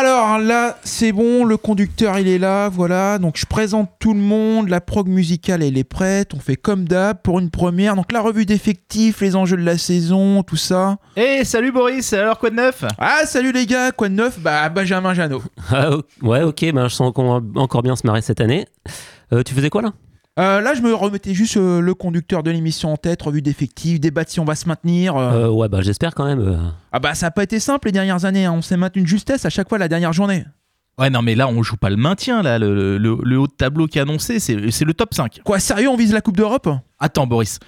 Alors là, c'est bon, le conducteur il est là, voilà. Donc je présente tout le monde, la prog musicale elle est prête, on fait comme d'hab pour une première. Donc la revue d'effectifs, les enjeux de la saison, tout ça. Eh, salut Boris, alors quoi de neuf? Ah salut les gars, quoi de neuf? Bah Benjamin Janot. Ah, ouais, ok, ben, je sens qu'on va encore bien se marrer cette année. Euh, tu faisais quoi là? Euh, là je me remettais juste euh, le conducteur de l'émission en tête, revue d'effectifs, débat de si on va se maintenir. euh. Euh, Ouais, bah j'espère quand même. euh. Ah bah ça a pas été simple les dernières années, hein. on s'est maintenu de justesse à chaque fois la dernière journée. Ouais, non, mais là, on joue pas le maintien, là. Le, le- le haut de tableau qui est annoncé, c'est c'est le top 5. Quoi sérieux, on vise la Coupe d'Europe? Attends, Boris,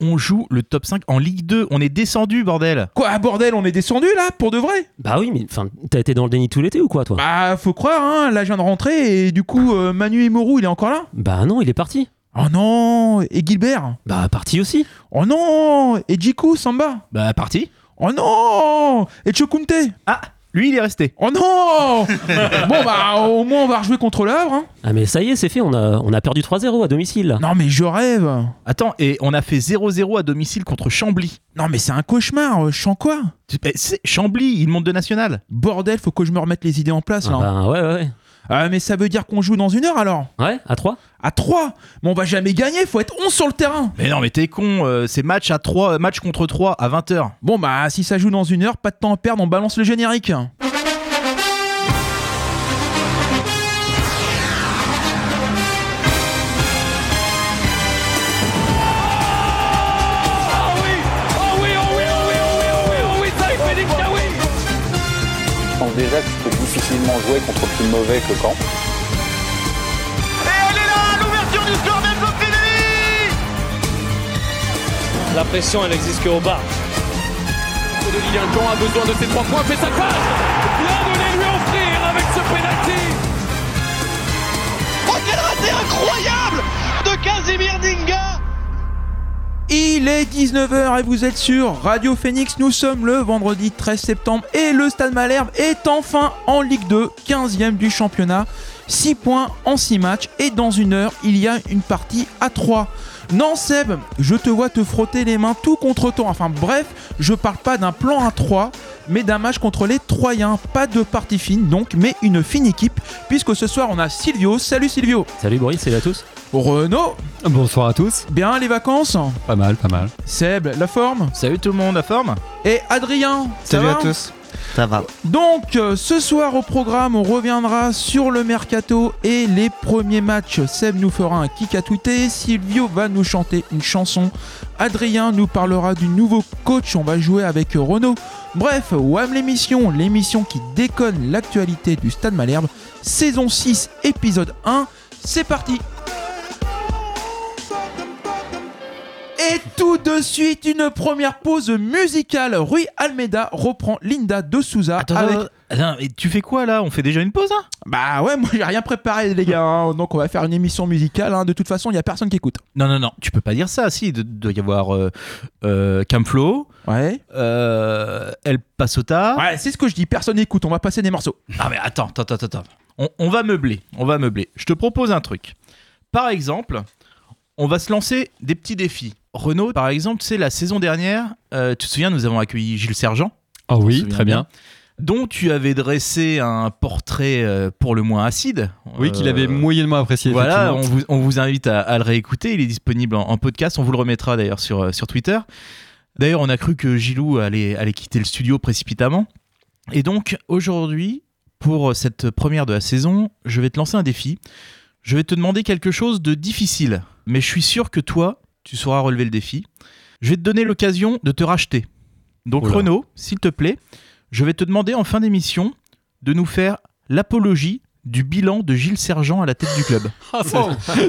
on joue le top 5 en Ligue 2. On est descendu, bordel. Quoi ah, bordel, on est descendu là, pour de vrai? Bah oui, mais enfin, t'as été dans le déni tout l'été ou quoi, toi? Bah faut croire, hein, là je viens de rentrer et du coup euh, Manu Imoru il est encore là? Bah non, il est parti. Oh non Et Gilbert Bah parti aussi. Oh non Et Jiku Samba Bah, parti. Oh non Et Chokunte Ah, lui, il est resté. Oh non Bon bah au moins on va rejouer contre le Havre hein. Ah mais ça y est, c'est fait, on a, on a perdu 3-0 à domicile. là. Non mais je rêve Attends, et on a fait 0-0 à domicile contre Chambly. Non mais c'est un cauchemar, euh, je sens quoi Tu- eh, c'est Chambly, il monte de national. Bordel, faut que je me remette les idées en place Ah là. bah ouais, ouais, ouais. Ah mais ça veut dire qu'on joue dans une heure alors Ouais, à 3 À 3 Mais on va jamais gagner, faut être 11 sur le terrain. Mais non, mais t'es con, euh, c'est match à 3, match contre 3 à 20h. Bon bah si ça joue dans une heure, pas de temps à perdre, on balance le générique. Je pense déjà que tu peux difficilement jouer contre plus mauvais que Caen. La pression, elle existe qu'au bas. De Lilian Jean a besoin de ses trois points, fait sa passe Bien de les lui offrir avec ce penalty Oh quel raté incroyable de Casimir Dinga Il est 19h et vous êtes sur Radio Phoenix. Nous sommes le vendredi 13 septembre et le Stade Malherbe est enfin en Ligue 2, 15e du championnat. 6 points en 6 matchs et dans une heure, il y a une partie à 3. Non Seb, je te vois te frotter les mains tout contre toi. Enfin bref, je parle pas d'un plan à 3, mais d'un match contre les Troyens. Pas de partie fine donc, mais une fine équipe, puisque ce soir on a Silvio. Salut Silvio. Salut Boris, salut à tous. Renaud, Bonsoir à tous. bien les vacances Pas mal, pas mal. Seb, la forme Salut tout le monde, la forme Et Adrien, ça va tous. Ça va. Donc, euh, ce soir au programme, on reviendra sur le mercato et les premiers matchs. Seb nous fera un kick à tweeter, Silvio va nous chanter une chanson, Adrien nous parlera du nouveau coach, on va jouer avec Renault. Bref, WAM l'émission, l'émission qui déconne l'actualité du Stade Malherbe, saison 6, épisode 1, c'est parti Et tout de suite, une première pause musicale. Rui Almeida reprend Linda de Souza Attends, avec attends, attends, et tu fais quoi là? On fait déjà une pause hein? Bah ouais, moi j'ai rien préparé les gars, hein. donc on va faire une émission musicale. hein. De toute façon, il y a personne qui écoute. Non, non, non, tu peux pas dire ça. Si, il doit- doit y avoir euh, euh, Camflo, Ouais. euh, El Pasota. Ouais, c'est ce que je dis, personne n'écoute, on va passer des morceaux. Ah mais attends, attends, attends, attends. On, on va meubler, on va meubler. Je te propose un truc. Par exemple, on va se lancer des petits défis. Renaud, par exemple, sais, la saison dernière, euh, tu te souviens, nous avons accueilli Gilles Sergent, Ah se oui, très bien. dont tu avais dressé un portrait euh, pour le moins acide. Oui, qu'il avait Euh, moyennement apprécié. Voilà, on vous, on vous invite à, à le réécouter. Il est disponible en, en podcast. On vous le remettra d'ailleurs sur, sur Twitter. D'ailleurs, on a cru que Gilou allait, allait quitter le studio précipitamment. Et donc, aujourd'hui, pour cette première de la saison, je vais te lancer un défi. Je vais te demander quelque chose de difficile. Mais je suis sûr que toi, tu sauras relever le défi. Je vais te donner l'occasion de te racheter. Donc, Oula. Renaud, s'il te plaît, je vais te demander en fin d'émission de nous faire l'apologie du bilan de Gilles Sergent à la tête du club. Ah,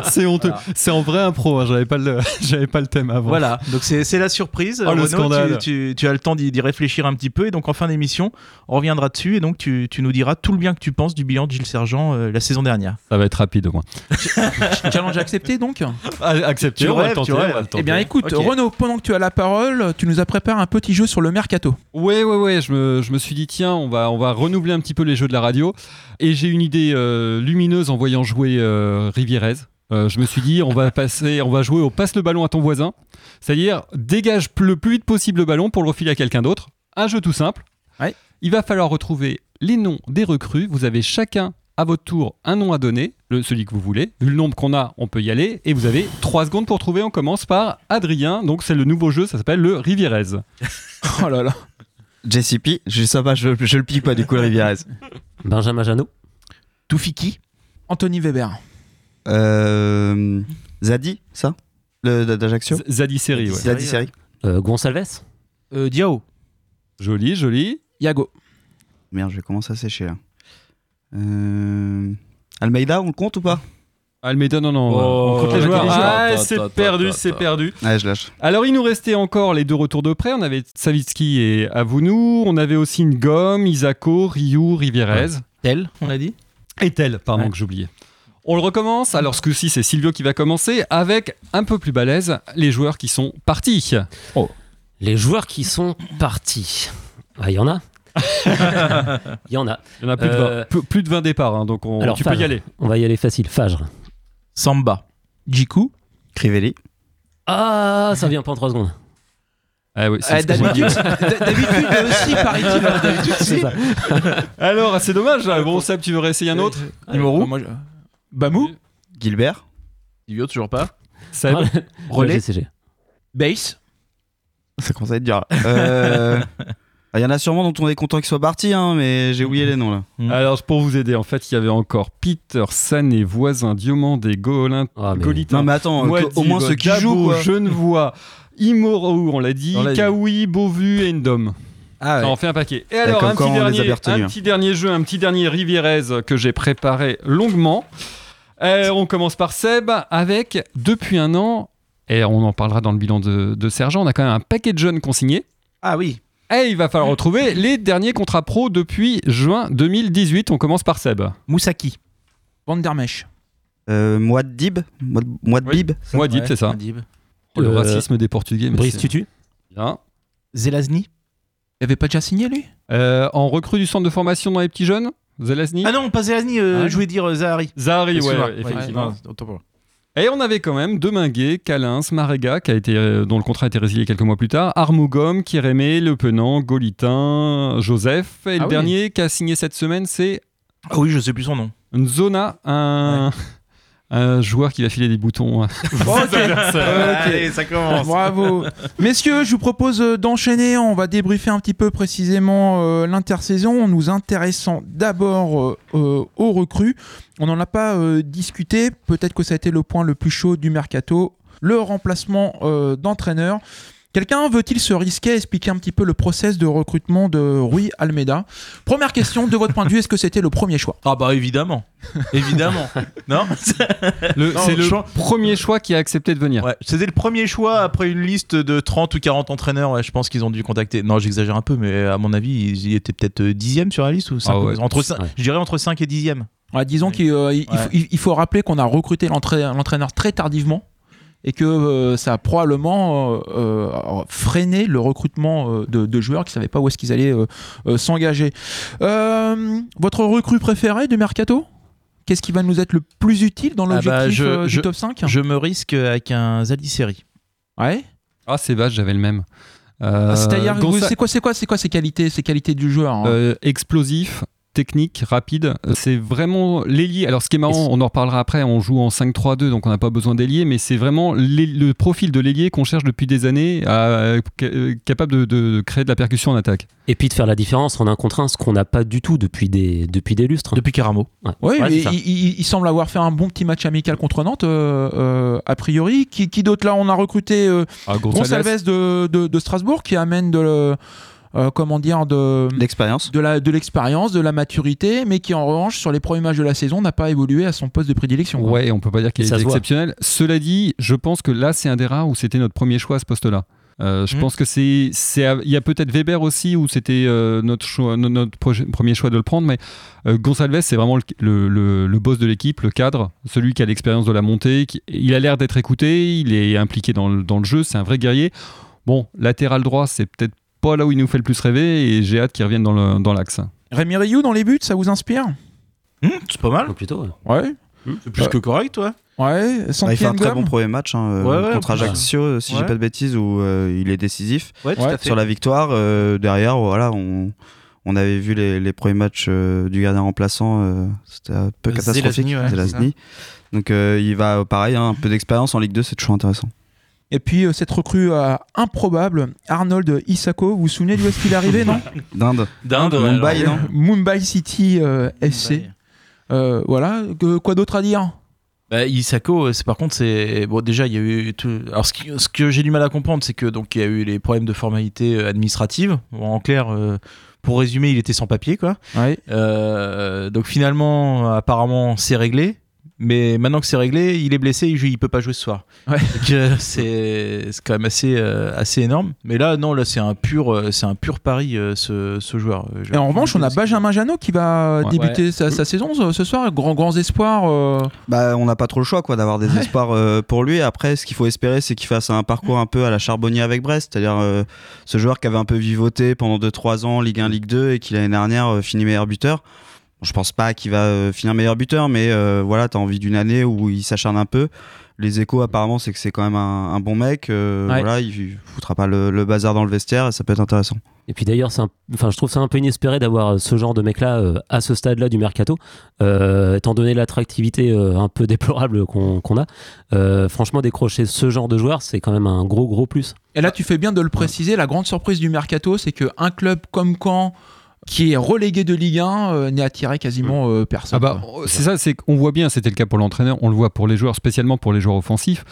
c'est- honteux. C'est en vrai impro. hein, J'avais pas le, j'avais pas le thème avant. Voilà, donc c'est la surprise. Oh, le Renaud, scandale. Tu, tu- tu as le temps d'y réfléchir un petit peu et donc en fin d'émission, on reviendra dessus et donc tu, tu nous diras tout le bien que tu penses du bilan de Gilles Sergent euh, la saison dernière. Ça va être rapide au moins. Challenge accepté donc? Ah, accepté. Tu on va rêves, le tenter, tu rêves. on va le Eh bien écoute. Renaud, pendant que tu as la parole, tu nous as préparé un petit jeu sur le mercato. Ouais, ouais, ouais. Je me, je me suis dit, tiens, on va, on va renouveler un petit peu les jeux de la radio. Et j'ai une idée euh, lumineuse en voyant jouer euh, Rivierez. Euh, je me suis dit, on va passer, on va jouer au passe le ballon à ton voisin. C'est-à-dire, dégage le plus vite possible le ballon pour le refiler à quelqu'un d'autre. Un jeu tout simple. Ouais. Il va falloir retrouver les noms des recrues. Vous avez chacun à votre tour un nom à donner, le, celui que vous voulez. Vu le nombre qu'on a, on peut y aller. Et vous avez 3 secondes pour trouver. On commence par Adrien. Donc c'est le nouveau jeu, ça s'appelle le Rivierez. Oh là là. JCP, je sais pas, je, je le pique pas du coup le Rivierez. Benjamin Janot. Toufiki. Anthony Weber. Euh, Zadi, ça d'Ajaccio Zadi Seri, ouais. Zadi série. Euh, Gonsalves. Euh, Diao. Joli, joli. Yago. Merde, je vais commencer à sécher là. Euh... Almeida, on le compte ou pas Almeida, non, non. Oh, on compte les joueurs. joueurs. Ah, Ta, c'est ta, perdu, c'est perdu. Ouais, je lâche. Alors, il nous restait encore les deux retours de près. On avait Savitsky et Avounou. On avait aussi Ngom, Isako, Ryu, Rivierez. Tel, on l'a dit. Et Tel, pardon, Ouais. que j'oubliais. On le recommence. Alors, ce coup-ci, c'est Silvio qui va commencer avec un peu plus balèze les joueurs qui sont partis. Les joueurs qui sont partis. Ah, Il y en a. Il y en a. Il y en a plus, de, Euh, 20, peu- plus de 20 départs, hein, donc on- Alors, tu peux y aller. On va y aller facile. Fajr. Samba. Jiku. Crivelli. Ah, ça vient pas en 3 secondes. Ah oui, c'est Ah. D'habitude, d'habitude aussi, paraît-il. D'habitude, C'est si. ça. Alors, c'est dommage. là. Bon, Seb, tu veux réessayer un autre Numéro. Euh, Bamou. Gilbert. Silvio, toujours pas. Seb Relais. Le GCG. Base. Ça commence à être dur. Euh... ah, Il y en a sûrement dont on est content qu'ils soient partis, hein, mais j'ai oublié les noms là. Mm. Alors, pour vous aider, en fait, il y avait encore Peter, Sané, Voisin, Diomandé, Golin, Ah, mais- Golitin. Non, mais attends, au moins ceux qui jouent. Genevois, Imoro, on l'a dit, On. Kawi, Beauvu et Ndom. Ah Ça en fait un paquet. Et alors, un petit, dernier, bien retenus, un petit dernier jeu, un petit dernier Rivierez que j'ai préparé longuement. Euh, on commence par Seb avec, depuis un an, et on en parlera dans le bilan de, de Sergent, on a quand même un paquet de jeunes consignés. Ah oui. Et il va falloir retrouver les derniers contrats pro depuis juin 2018. On commence par Seb. Moussaki. Van der Mesch. Euh, Mouadib. Mouad- Mouadib. C'est ça. Adib. Oh, le Euh, racisme des Portugais. mais Brice c'est Tutu. bien. Zelazny. Il avait pas déjà signé lui Euh, en recrue du centre de formation dans les petits jeunes, Zelazny. Ah non, pas Zelazny, euh, Ah. je voulais dire euh, Zahari. Zahari, ouais, Excuse-moi. ouais, effectivement. non, autant pour moi. Et on avait quand même Deminguet, Calins, Marega, qui a été, euh, dont le contrat a été résilié quelques mois plus tard, Armougom, Kirémé, Le Penant, Golitin, Joseph. Et Ah le oui. dernier qui a signé cette semaine, c'est Ah oui, je sais plus son nom. Nzona, un, un joueur qui va filer des boutons. Allez, ça commence. Bravo. Messieurs, je vous propose euh, d'enchaîner. On va débriefer un petit peu précisément euh, l'intersaison en nous intéressant d'abord euh, euh, aux recrues. On n'en a pas euh, discuté. Peut-être que ça a été le point le plus chaud du mercato. Le remplacement euh, d'entraîneur. Quelqu'un veut-il se risquer à expliquer un petit peu le process de recrutement de Rui Almeida? Première question, de votre point de vue, est-ce que c'était le premier choix? Ah bah évidemment. évidemment. non? Le- Non, C'est le choix- premier choix qui a accepté de venir. Ouais, c'était le premier choix après une liste de 30 ou 40 entraîneurs. Ouais, je pense qu'ils ont dû contacter. Non, j'exagère un peu, mais à mon avis, ils y étaient peut-être euh, dixième sur la liste ou cinq- Ah ouais. entre. Je dirais entre 5 et 10e. Ouais, disons Ouais. qu'il euh, il- il Ouais. faut, il- il faut rappeler qu'on a recruté l'entra- l'entraîneur très tardivement et que euh, ça a probablement euh, euh, freiné le recrutement euh, de, de joueurs qui ne savaient pas où est-ce qu'ils allaient euh, euh, s'engager. Euh, votre recrue préférée du Mercato? Qu'est-ce qui va nous être le plus utile dans Ah l'objectif bah, je- euh, du je- top 5 Je me risque avec un Zadiseri. Ouais. Ah, c'est vache, j'avais le même. Euh, Ah, c'est quoi, c'est quoi, c'est quoi ces qualités, ces qualités du joueur hein? Euh, explosif, technique, rapide. C'est vraiment l'ailier. Alors, ce qui est marrant, on en reparlera après, on joue en 5-3-2, donc on n'a pas besoin d'ailier, mais c'est vraiment le profil de l'ailier qu'on cherche depuis des années, à- euh, capable de, de créer de la percussion en attaque. Et puis de faire la différence en un contre un, ce qu'on n'a pas du tout depuis des, depuis des lustres. Depuis Caramo. Ouais. Oui, Ouais, mais il, semble avoir fait un bon petit match amical contre Nantes, euh, euh, a priori. Qui, qui d'autre là On a recruté euh, Ah, Gonçalves de, de- de Strasbourg qui amène de, le- euh, comment dire, de, L'expérience. de la- de l'expérience, de, la maturité, mais qui en revanche, sur les premiers matchs de la saison, n'a pas évolué à son poste de prédilection. quoi. Ouais, on peut pas dire qu'il est exceptionnel. Cela dit, je pense que là, c'est un des rares où c'était notre premier choix à ce poste-là. Euh, je Mm. pense que c'est, c'est, il y a peut-être Weber aussi où c'était euh, notre choix, no- notre projet- premier choix de le prendre, mais euh, Gonçalves c'est vraiment le, le- le- le boss de l'équipe, le cadre, celui qui a l'expérience de la montée. qui- il a l'air d'être écouté, il est impliqué dans le, dans le jeu, c'est un vrai guerrier. Bon, latéral droit, c'est peut-être pas là où il nous fait le plus rêver et j'ai hâte qu'il revienne dans, le, dans l'axe. Rémi Rioux dans les buts, ça vous inspire Hum, c'est pas mal. Oh, plutôt. ouais. Ouais. C'est plus Euh, que correct, toi. Ouais. Bah, il fait un très bon premier match hein, euh, Ouais, ouais, contre Ajaccio, euh, si ouais. j'ai pas de bêtises, où euh, il est décisif. Ouais, tout Ouais, à fait. Sur la victoire, euh, derrière, voilà, on, On avait vu les, les premiers matchs euh, du gardien remplaçant, euh, c'était un peu catastrophique. Zelazny, ouais. Donc euh, il va, pareil, hein, un peu d'expérience en Ligue 2, c'est toujours intéressant. Et puis euh, cette recrue euh, improbable, Arnold Isako, vous vous souvenez d'où est-ce qu'il est arrivé, non D'Inde. D'Inde, Mumbai, alors. non Mumbai City euh, FC. Mumbai. Euh, voilà, Que- quoi d'autre à dire Bah, Isako, c'est par contre, c'est bon. Déjà, il y a eu tout. Alors, ce, qui- ce que j'ai du mal à comprendre, c'est que donc il y a eu les problèmes de formalité administrative. Bon, en clair, euh, pour résumer, il était sans papier, quoi. Ouais. Euh, donc finalement, apparemment, c'est réglé. Mais maintenant que c'est réglé, il est blessé, il, il peut pas jouer ce soir. Ouais. Euh, c'est quand même assez euh, assez énorme. Mais là, non, là c'est un pur euh, c'est un pur pari euh, ce, ce joueur. Je- Et en revanche, on a Benjamin Janot qui va Ouais. débuter Sa, sa saison ce, ce soir. Grand, grands espoirs. euh, Bah, on n'a pas trop le choix quoi d'avoir des Ouais. espoirs euh, pour lui. Après, ce qu'il faut espérer, c'est qu'il fasse un parcours un peu à la Charbonnier avec Brest, c'est-à-dire euh, ce joueur qui avait un peu vivoté pendant 2-3 ans Ligue 1, Ligue 2 et qui l'année dernière euh, finit meilleur buteur. Je pense pas qu'il va euh, finir meilleur buteur, mais euh, voilà, t'as envie d'une année où il s'acharne un peu. Les échos apparemment, c'est que c'est quand même un, un bon mec. euh, Ouais. Voilà, il foutra pas le, le bazar dans le vestiaire et ça peut être intéressant. Et puis d'ailleurs, un- enfin, je trouve ça un peu inespéré d'avoir euh, ce genre de mec-là euh, à ce stade-là du mercato, euh, étant donné l'attractivité euh, un peu déplorable qu'on a. Euh, franchement, décrocher ce genre de joueur, c'est quand même un gros gros plus. Et là, tu fais bien de le préciser. La grande surprise du mercato, c'est qu'un club comme Caen, qui est relégué de Ligue 1, euh, n'est attiré quasiment euh, personne. Ah bah, quoi. c'est ça, c'est qu'on voit bien, c'était le cas pour l'entraîneur, on le voit pour les joueurs, spécialement pour les joueurs offensifs.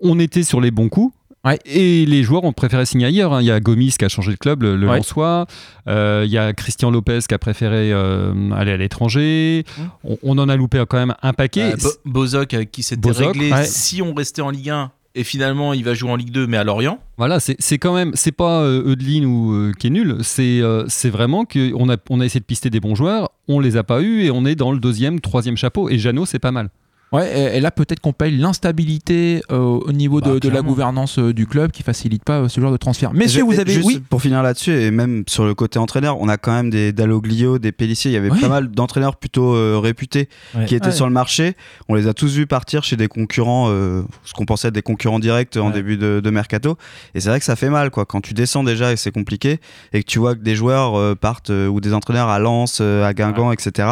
On était sur les bons coups. Ouais. Et les joueurs ont préféré signer ailleurs. hein. Il y a Gomis qui a changé de club, le, le Ouais. Lensois. Euh, il y a Christian Lopez qui a préféré euh, aller à l'étranger. On, on en a loupé quand même un paquet. Euh, Bo- Bozok qui Bozok, réglé ouais. si on restait en Ligue 1 et finalement il va jouer en Ligue 2 mais à Lorient. Voilà, c'est quand même, c'est pas euh, Eudeline ou euh, qui est nul, c'est euh, vraiment qu'on a, on a essayé de pister des bons joueurs, on les a pas eus et on est dans le deuxième, troisième chapeau. Et Jeannot, c'est pas mal. Ouais, et, et là, peut-être qu'on paye l'instabilité euh, au niveau de, Bah, de la gouvernance euh, du club qui facilite pas euh, ce genre de transfert. Messieurs, vous avez. juste Oui, pour finir là-dessus et même sur le côté entraîneur, on a quand même des Dalloglio, des Pellissier. Il y avait pas mal d'entraîneurs plutôt euh, réputés Ouais. qui étaient Ouais. sur le marché. On les a tous vus partir chez des concurrents, euh, ce qu'on pensait être des concurrents directs en début de, de mercato. Et c'est vrai que ça fait mal, quoi. Quand tu descends déjà et c'est compliqué et que tu vois que des joueurs euh, partent euh, ou des entraîneurs à Lens, euh, à Guingamp, etc.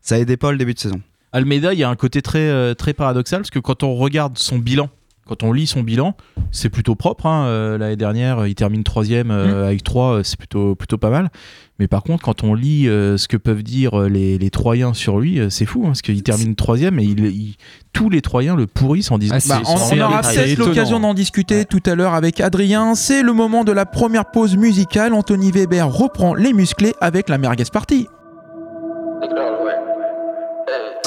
Ça aidait pas le début de saison. Almeida, il y a un côté très, euh, très paradoxal parce que quand on regarde son bilan, quand on lit son bilan, c'est plutôt propre. hein. Euh, L'année dernière, il termine troisième euh, avec 3, c'est plutôt, plutôt pas mal. Mais par contre, quand on lit euh, ce que peuvent dire les, les Troyens sur lui, c'est fou hein, parce qu'il termine troisième et il, il- tous les Troyens le pourrissent en disant Ah, c'est- Bah, on, on aura peut-être l'occasion d'en discuter tout à l'heure avec Adrien. C'est le moment de la première pause musicale. Anthony Weber reprend les musclés avec la merguez party.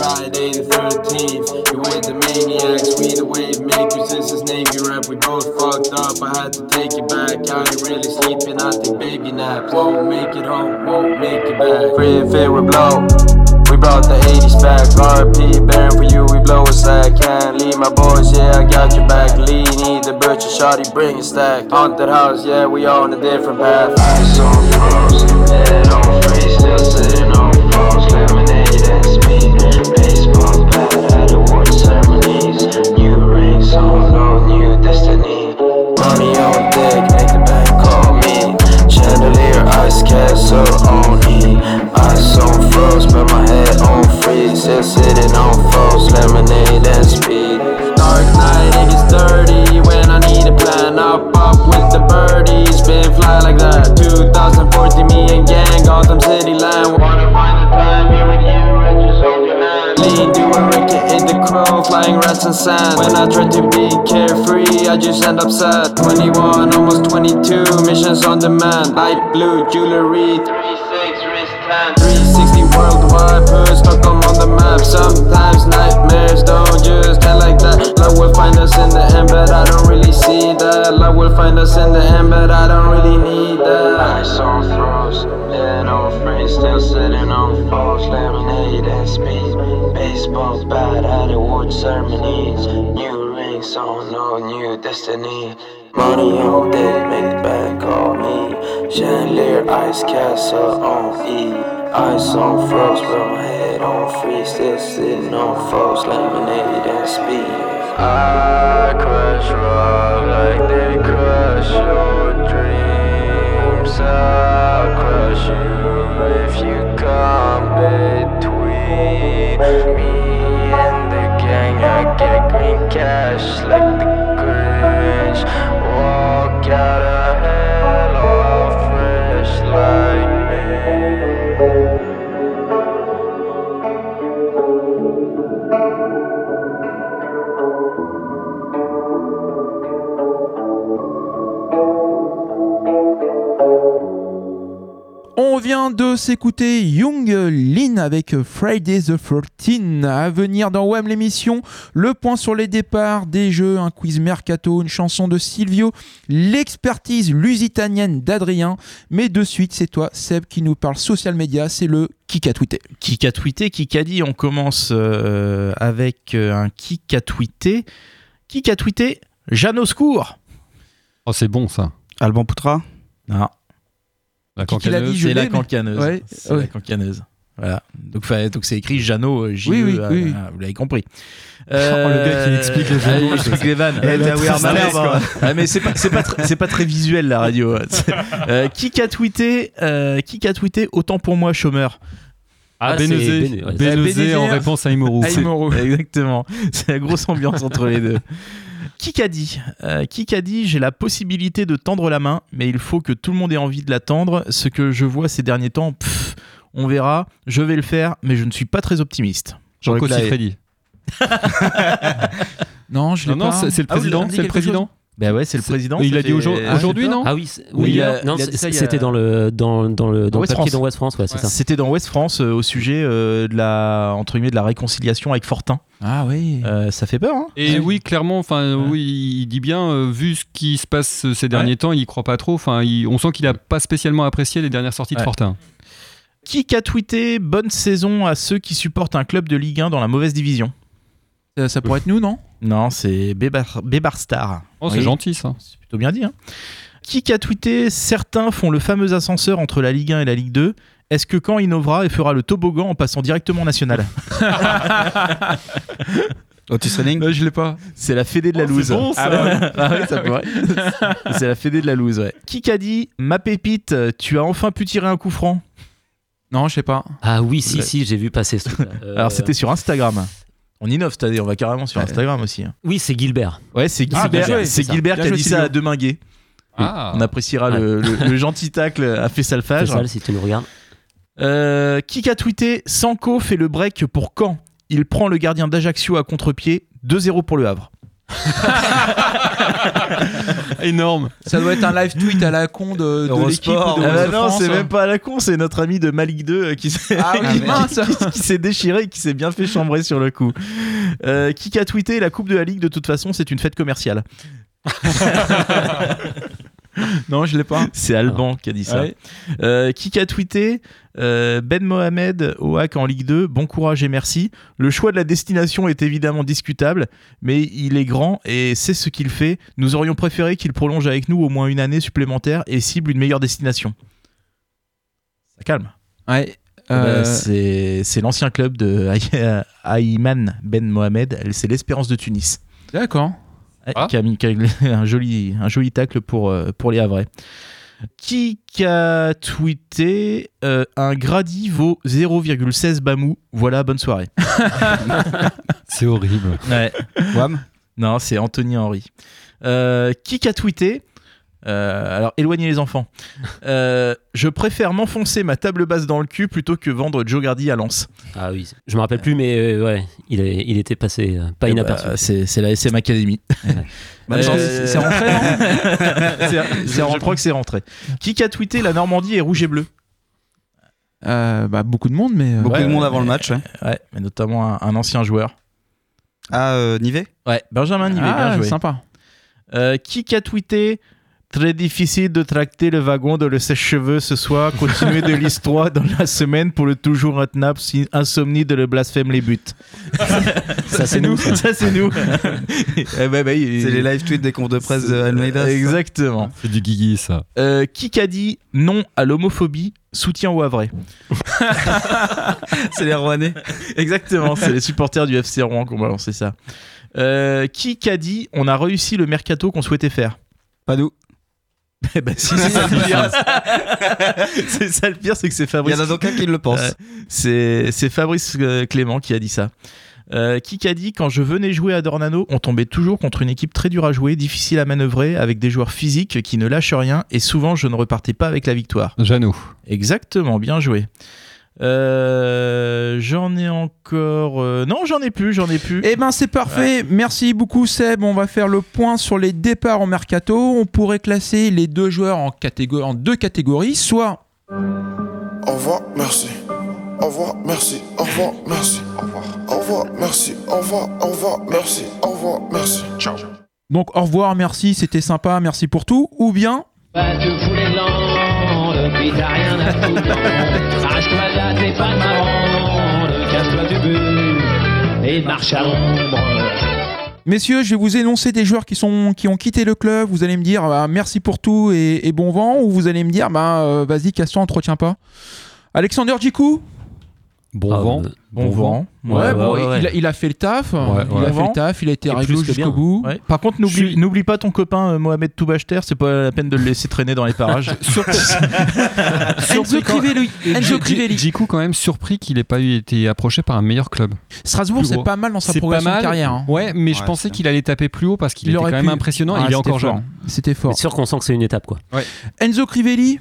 Friday the 13th, you with the maniacs, we the wave makers, this is Navy rap, we both fucked up, I had to take it back, I ain't really sleeping, I take baby naps, won't make it home, won't make it back, free and fair we blow, we brought the 80s back, RP, bearing for you, we blow a sack, can't leave my boys, yeah, I got your back, lean, need the butcher, shotty, bring a stack, haunted house, yeah, we all on a different path, eyes on froze, head on free, still sitting on froze, money on deck, make the bank call and sand. When I try to be carefree, I just end up sad. 21, almost 22, missions on demand. Light blue jewelry, 36 wrist tan. 360 worldwide, put Stockholm on the map. Sometimes nightmares don't just end like that. Love will find us in the end, but I don't really see that. Love will find us in the end, but I don't really need that. Froze, head on free, still sitting on false lemonade and speed. Baseball bat at award ceremonies. New rings on no new destiny. Money on deck, make bank call me. Chandelier, ice castle on E. Ice on froze, but my head on free. Still sitting on false lemonade and speed. I crush rock like they crush your dreams. I'll crush you if you come between me and the gang. I get green cash like the Grinch. Walk out of hell all fresh like On vient de s'écouter Young Lin avec Friday the 13. À venir dans WEM l'émission, le point sur les départs des jeux, un quiz mercato, une chanson de Silvio, l'expertise lusitanienne d'Adrien. Mais de suite, c'est toi, Seb, qui nous parle social media. C'est le qui a tweeté. Qui a tweeté, qui a dit On commence euh, avec euh, un qui a tweeté. Qui a tweeté Jeanne au secours Oh, c'est bon ça. Alban Poutra Non, Qui l'a cancaneuse. c'est la cancaneuse. Ouais, c'est ouais. la cancaneuse. Voilà. Donc, c'est écrit Jeannot, euh, J Oui, oui, euh, oui, vous l'avez compris. Oh, le gars qui explique les mots, il explique les vannes. Ah, mais c'est pas, c'est pas, tr- c'est pas très visuel la radio. Euh, qui a tweeté, euh, qui a tweeté autant pour moi chômeur? Ah, Ah. Béné- en hein. réponse à Imoru. Exactement. C'est la grosse ambiance entre les deux. Qui qu'a dit Euh, Qui qu'a dit J'ai la possibilité de tendre la main, mais il faut que tout le monde ait envie de la tendre. Ce que je vois ces derniers temps, pff, on verra. Je vais le faire, mais je ne suis pas très optimiste. Jean-Claude Jean-Claude Siffredi. Non, je l'ai Non, non, pas. c'est le Ah, président. C'est le président. Ben ouais, c'est le président. Il a dit aujourd'hui, Ah, aujourd'hui, non Ah oui, c'est- Oui, oui, a- a c'était dans le dans, dans le dans West papier France. dans West France, ouais, c'est ça. C'était dans West France euh, au sujet euh, de la entre guillemets de la réconciliation avec Fortin. Ah oui. Euh, ça fait peur. Hein Et oui, clairement, enfin, Ouais. oui, il dit bien, euh, vu ce qui se passe ces derniers temps, il y croit pas trop. Enfin, on sent qu'il a pas spécialement apprécié les dernières sorties de. Fortin. Qui a tweeté bonne saison à ceux qui supportent un club de Ligue 1 dans la mauvaise division Ça, ça pourrait être nous, non? Non, c'est Bébar, Bébar Star. Oh, c'est Oui. gentil ça. C'est plutôt bien dit. Hein qui a tweeté? Certains font le fameux ascenseur entre la Ligue 1 et la Ligue 2. Est-ce que quand innovera et fera le toboggan en passant directement en national? Otis Redding Je l'ai pas. C'est la fédé de la Oh, c'est loose. bon, ça. Ah ouais, Ah ouais, ça pourrait. c'est la fédé de la loose, ouais. Qui a dit Ma pépite, tu as enfin pu tirer un coup franc? Non, je sais pas. Ah oui, si Ouais. si, j'ai vu passer ce. Euh, Alors c'était sur Instagram. On innove, c'est-à-dire on va carrément sur Ouais. Instagram aussi. hein. Oui, c'est Gilbert. Ouais, c'est Ah, bien Gilbert, joué, c'est c'est ça. Gilbert Bien qui a joué, dit ça à Deminguet. Ah. On appréciera le, le- le gentil tacle à C'est Fessalfage. ça, si tu nous regardes. Euh, qui a tweeté Sanko fait le break pour quand? Il prend le gardien d'Ajaccio à contre-pied, 2-0 pour le Havre. Énorme. Ça doit être un live tweet à la con de, de l'équipe de, Ah bah non, c'est même pas à la con, c'est notre ami de Malik 2 euh, qui s'est Ah oui, qui- mince. qui- qui s'est déchiré et qui s'est bien fait chambrer sur le coup. Euh, qui a tweeté La Coupe de la Ligue, de toute façon, c'est une fête commerciale. Non, je l'ai pas. C'est Alban qui a dit ça. Ouais. Euh, qui a tweeté euh, Ben Mohamed au hack en Ligue 2, bon courage et merci. Le choix de la destination est évidemment discutable, mais il est grand et c'est ce qu'il fait. Nous aurions préféré qu'il prolonge avec nous au moins une année supplémentaire et cible une meilleure destination. Ça calme. Ouais. Bah, Euh, c'est c'est l'ancien club de Ay- Ayman Ben Mohamed, c'est l'Espérance de Tunis. D'accord. Ouais, Ah. qui a mis qui a mis un joli, un joli tacle pour, euh, pour les Havrais. Qui a tweeté euh, un Grady vaut 0,16 Bamou Voilà, bonne soirée. C'est horrible. Ouais. Wam Non, c'est Anthony Henry. Euh, qui a tweeté euh, alors, éloignez les enfants. Euh, je préfère m'enfoncer ma table basse dans le cul plutôt que vendre Joe Gardy à Lens. Ah oui, je me rappelle plus, mais euh, ouais, il, est, il était passé euh, pas Eh inaperçu. bah, c'est la SM Academy. Bah, Euh, c'est- rentré, non C'est- Je crois que c'est rentré. Qui a tweeté La Normandie est rouge et bleu Euh, bah, Beaucoup de monde, mais. Beaucoup Ouais, de monde ouais, avant le match. ouais. Ouais, mais notamment un, un ancien joueur. Ah, euh, Nivet Ouais, Benjamin Nivet, ah, bien joué. sympa. Euh, qui a tweeté Très difficile de tracter le wagon de le sèche-cheveux ce soir. Continuez de l'histoire dans la semaine pour le toujours intenable si- insomnie de le blasphème les buts. Ça, c'est nous. ça. Ça, c'est nous. Eh ben, ben, il- C'est les live tweets des confs de presse de Almeida. c'est ça Exactement. C'est du guigui, ça. Euh, qui a dit non à l'homophobie, soutien au Havrais C'est les Rouennais. Exactement, c'est les supporters du FC Rouen qui ont balancé ça. Euh, qui a dit on a réussi le mercato qu'on souhaitait faire? Pas nous. Eh ben, si, c'est ça le pire. c'est ça le pire, c'est que c'est Il Fabrice. y en a donc un qui le pense. Euh, c'est c'est Fabrice euh, Clément qui a dit ça. Euh, qui a dit quand je venais jouer à Dornano, on tombait toujours contre une équipe très dure à jouer, difficile à manœuvrer, avec des joueurs physiques qui ne lâchent rien, et souvent je ne repartais pas avec la victoire. Jeannot. Exactement, bien joué. Euh, j'en ai encore. euh, Non, j'en ai plus, j'en ai plus. Eh ben c'est parfait, merci beaucoup Seb. On va faire le point sur les départs en mercato. On pourrait classer les deux joueurs en, catégor- en deux catégories, soit Au revoir, merci. Au revoir, merci. Au revoir, merci. Au revoir. Au revoir, merci. Au revoir, au revoir, merci. Au revoir, merci. Ciao. donc au revoir, merci, c'était sympa, merci pour tout, ou bien landes, Messieurs, je vais vous énoncer des joueurs qui, sont, qui ont quitté le club. Vous allez me dire bah, merci pour tout et, bon vent, ou vous allez me dire bah, euh, vas-y, casse-toi, entretiens pas. Alexander Djikou Bon Ah, vent. Bon vent. Ouais, Ouais, bon, ouais, ouais. Il, a, il a fait le taf. Ouais, il a fait le taf, il a été réglo jusqu'au bout. Ouais. Par contre, n'oublie suis- n'oublie pas ton copain euh, Mohamed Toubachter, c'est pas la peine de le laisser traîner dans les parages. Enzo Crivelli. Enzo. Jiku quand même surpris qu'il ait pas eu été approché par un meilleur club. Strasbourg, c'est pas mal dans sa progression de carrière. hein. Ouais, mais je pensais qu'il allait taper plus haut parce qu'il était quand aurait même impressionnant. Ah, il est encore jeune. C'était fort. C'est sûr qu'on sent que c'est une étape, quoi. Enzo Crivelli.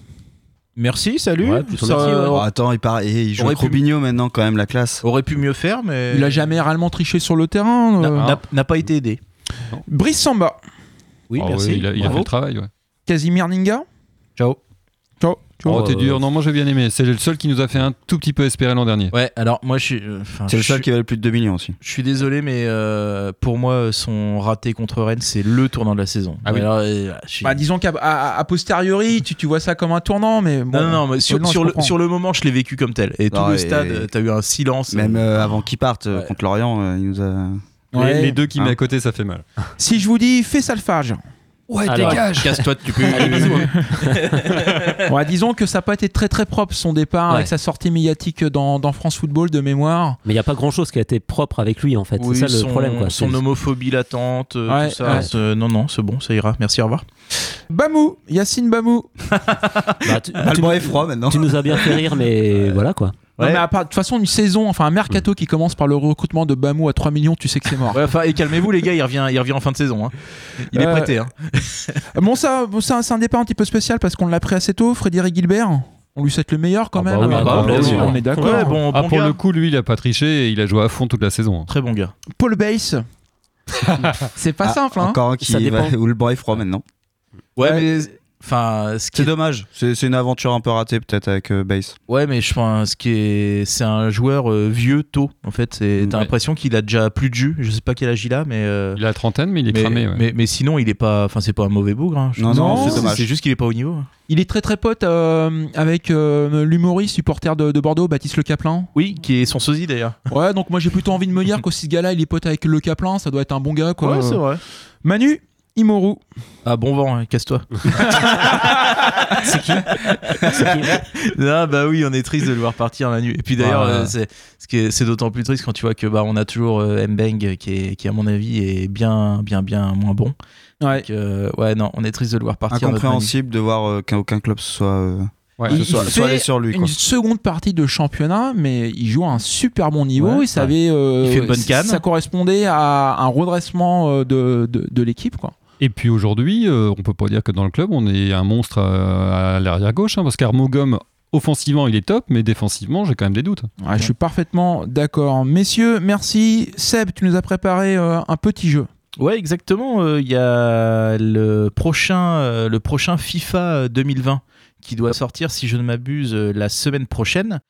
Merci, salut. Ouais, plutôt Ça, merci, ouais. euh, Oh, attends, il, part... et il joue pu- Robinho maintenant, quand même, la classe. Aurait pu mieux faire, mais. Il a jamais réellement triché sur le terrain. N'a- euh. n'a- N'a pas été aidé. Brice Samba. Oui, Ah merci. ouais, il a, il a Bravo. fait le travail. Ouais. Casimir Ninga. Ciao. Ciao. Ciao. Oh, t'es euh, dur. Non, moi j'ai bien aimé. C'est le seul qui nous a fait un tout petit peu espérer l'an dernier. Ouais, alors moi je suis. euh, enfin, C'est le seul suis- qui valait plus de 2 millions aussi. Je suis désolé, mais euh, pour moi, son raté contre Rennes, c'est le tournant de la saison. Ah oui. Alors, euh, Bah, disons qu'à posteriori, tu, tu vois ça comme un tournant, mais bon. non, non, non, mais sur, le, sur le moment, je l'ai vécu comme tel. Et tout Non, le et- stade, t'as eu un silence. Même euh, avant qu'il parte Ouais. contre Lorient, euh, il nous a. Ouais. Les, les deux qui Hein. met à côté, ça fait mal. Si je vous dis fais salfage, Ouais, Alors, dégage Casse-toi, tu peux. Allez, bisous. hein. ouais, disons que ça n'a pas été très très propre son départ Ouais. avec sa sortie médiatique dans, dans France Football de mémoire. Mais il n'y a pas grand chose qui a été propre avec lui, en fait. Oui, c'est ça le problème, quoi. son homophobie latente, euh, Ouais, tout ça. Non, non, c'est bon, ça ira. Merci, au revoir. Bamou, Yacine Bamou. Bah, tu, tu- Allemand est froid maintenant. tu nous as bien fait rire, mais voilà, quoi. Non, Ouais. mais à part- de toute façon, une saison, enfin un mercato qui commence par le recrutement de Bamou à 3 millions, tu sais que c'est mort. Ouais, enfin, et calmez-vous, les gars, il revient, il revient en fin de saison. hein. Il est Ouais. prêté. hein. Bon, ça, bon, ça c'est un départ un petit peu spécial parce qu'on l'a pris assez tôt. Frédéric Gilbert, on lui souhaite le meilleur quand Ah bah même. oui, Euh, bah, on, bien sûr. on est d'accord. Ouais, bon, Ah, pour gars. le coup, lui, il a pas triché et il a joué à fond toute la saison. Très bon gars. Paul Bass. c'est pas Ah, simple, hein. Encore un qui Ça dépend. va- où le banc est froid maintenant. Ouais, Ouais. mais. Enfin, ce qui C'est est- dommage. C'est une aventure un peu ratée peut-être avec euh, Base. Ouais, mais je pense qui est, c'est un joueur euh, vieux tôt. En fait, t'as Ouais. l'impression qu'il a déjà plus de jus. Je sais pas quel âge il a, mais. euh, Il a la trentaine, mais il est mais, cramé. ouais. mais, mais sinon, il est pas. Enfin, c'est pas un mauvais bougre. hein. Je Non, non, c'est dommage. C'est juste qu'il est pas au niveau. Il est très très pote euh, avec euh, l'humoriste supporter de, de Bordeaux, Baptiste Le Caplin. Oui, qui est son sosie d'ailleurs. Ouais, donc moi j'ai plutôt envie de me dire que si ce gars-là il est pote avec Le Caplin, ça doit être un bon gars quoi. Ouais, c'est vrai. Manu? Imoru. Ah, bon vent, hein, casse-toi. C'est qui C'est qui non, bah oui, on est triste de le voir partir, Manu. Et puis d'ailleurs, euh, c'est d'autant plus triste quand tu vois que bah on a toujours euh, Mbeng qui est, qui à mon avis est bien, bien, bien moins bon. Ouais. Donc, euh, ouais, non, on est triste de le voir partir. Incompréhensible de voir euh, qu'aucun club soit, euh, Ouais. Il, soit, il soit fait allé sur lui. une seconde partie de championnat, mais il joue à un super bon niveau. Ouais, il savait, euh, Il fait une bonne canne. Ça correspondait à un redressement de, de, de l'équipe quoi. Et puis aujourd'hui, euh, on peut pas dire que dans le club, on est un monstre à, à l'arrière gauche, hein, parce qu'Armogom, offensivement, il est top, mais défensivement, j'ai quand même des doutes. Ouais, Je suis parfaitement d'accord. Messieurs, merci. Seb, tu nous as préparé euh, un petit jeu. Ouais, exactement. euh, Il y a le prochain, euh, le prochain FIFA 2020 qui doit sortir, si je ne m'abuse, euh, la semaine prochaine.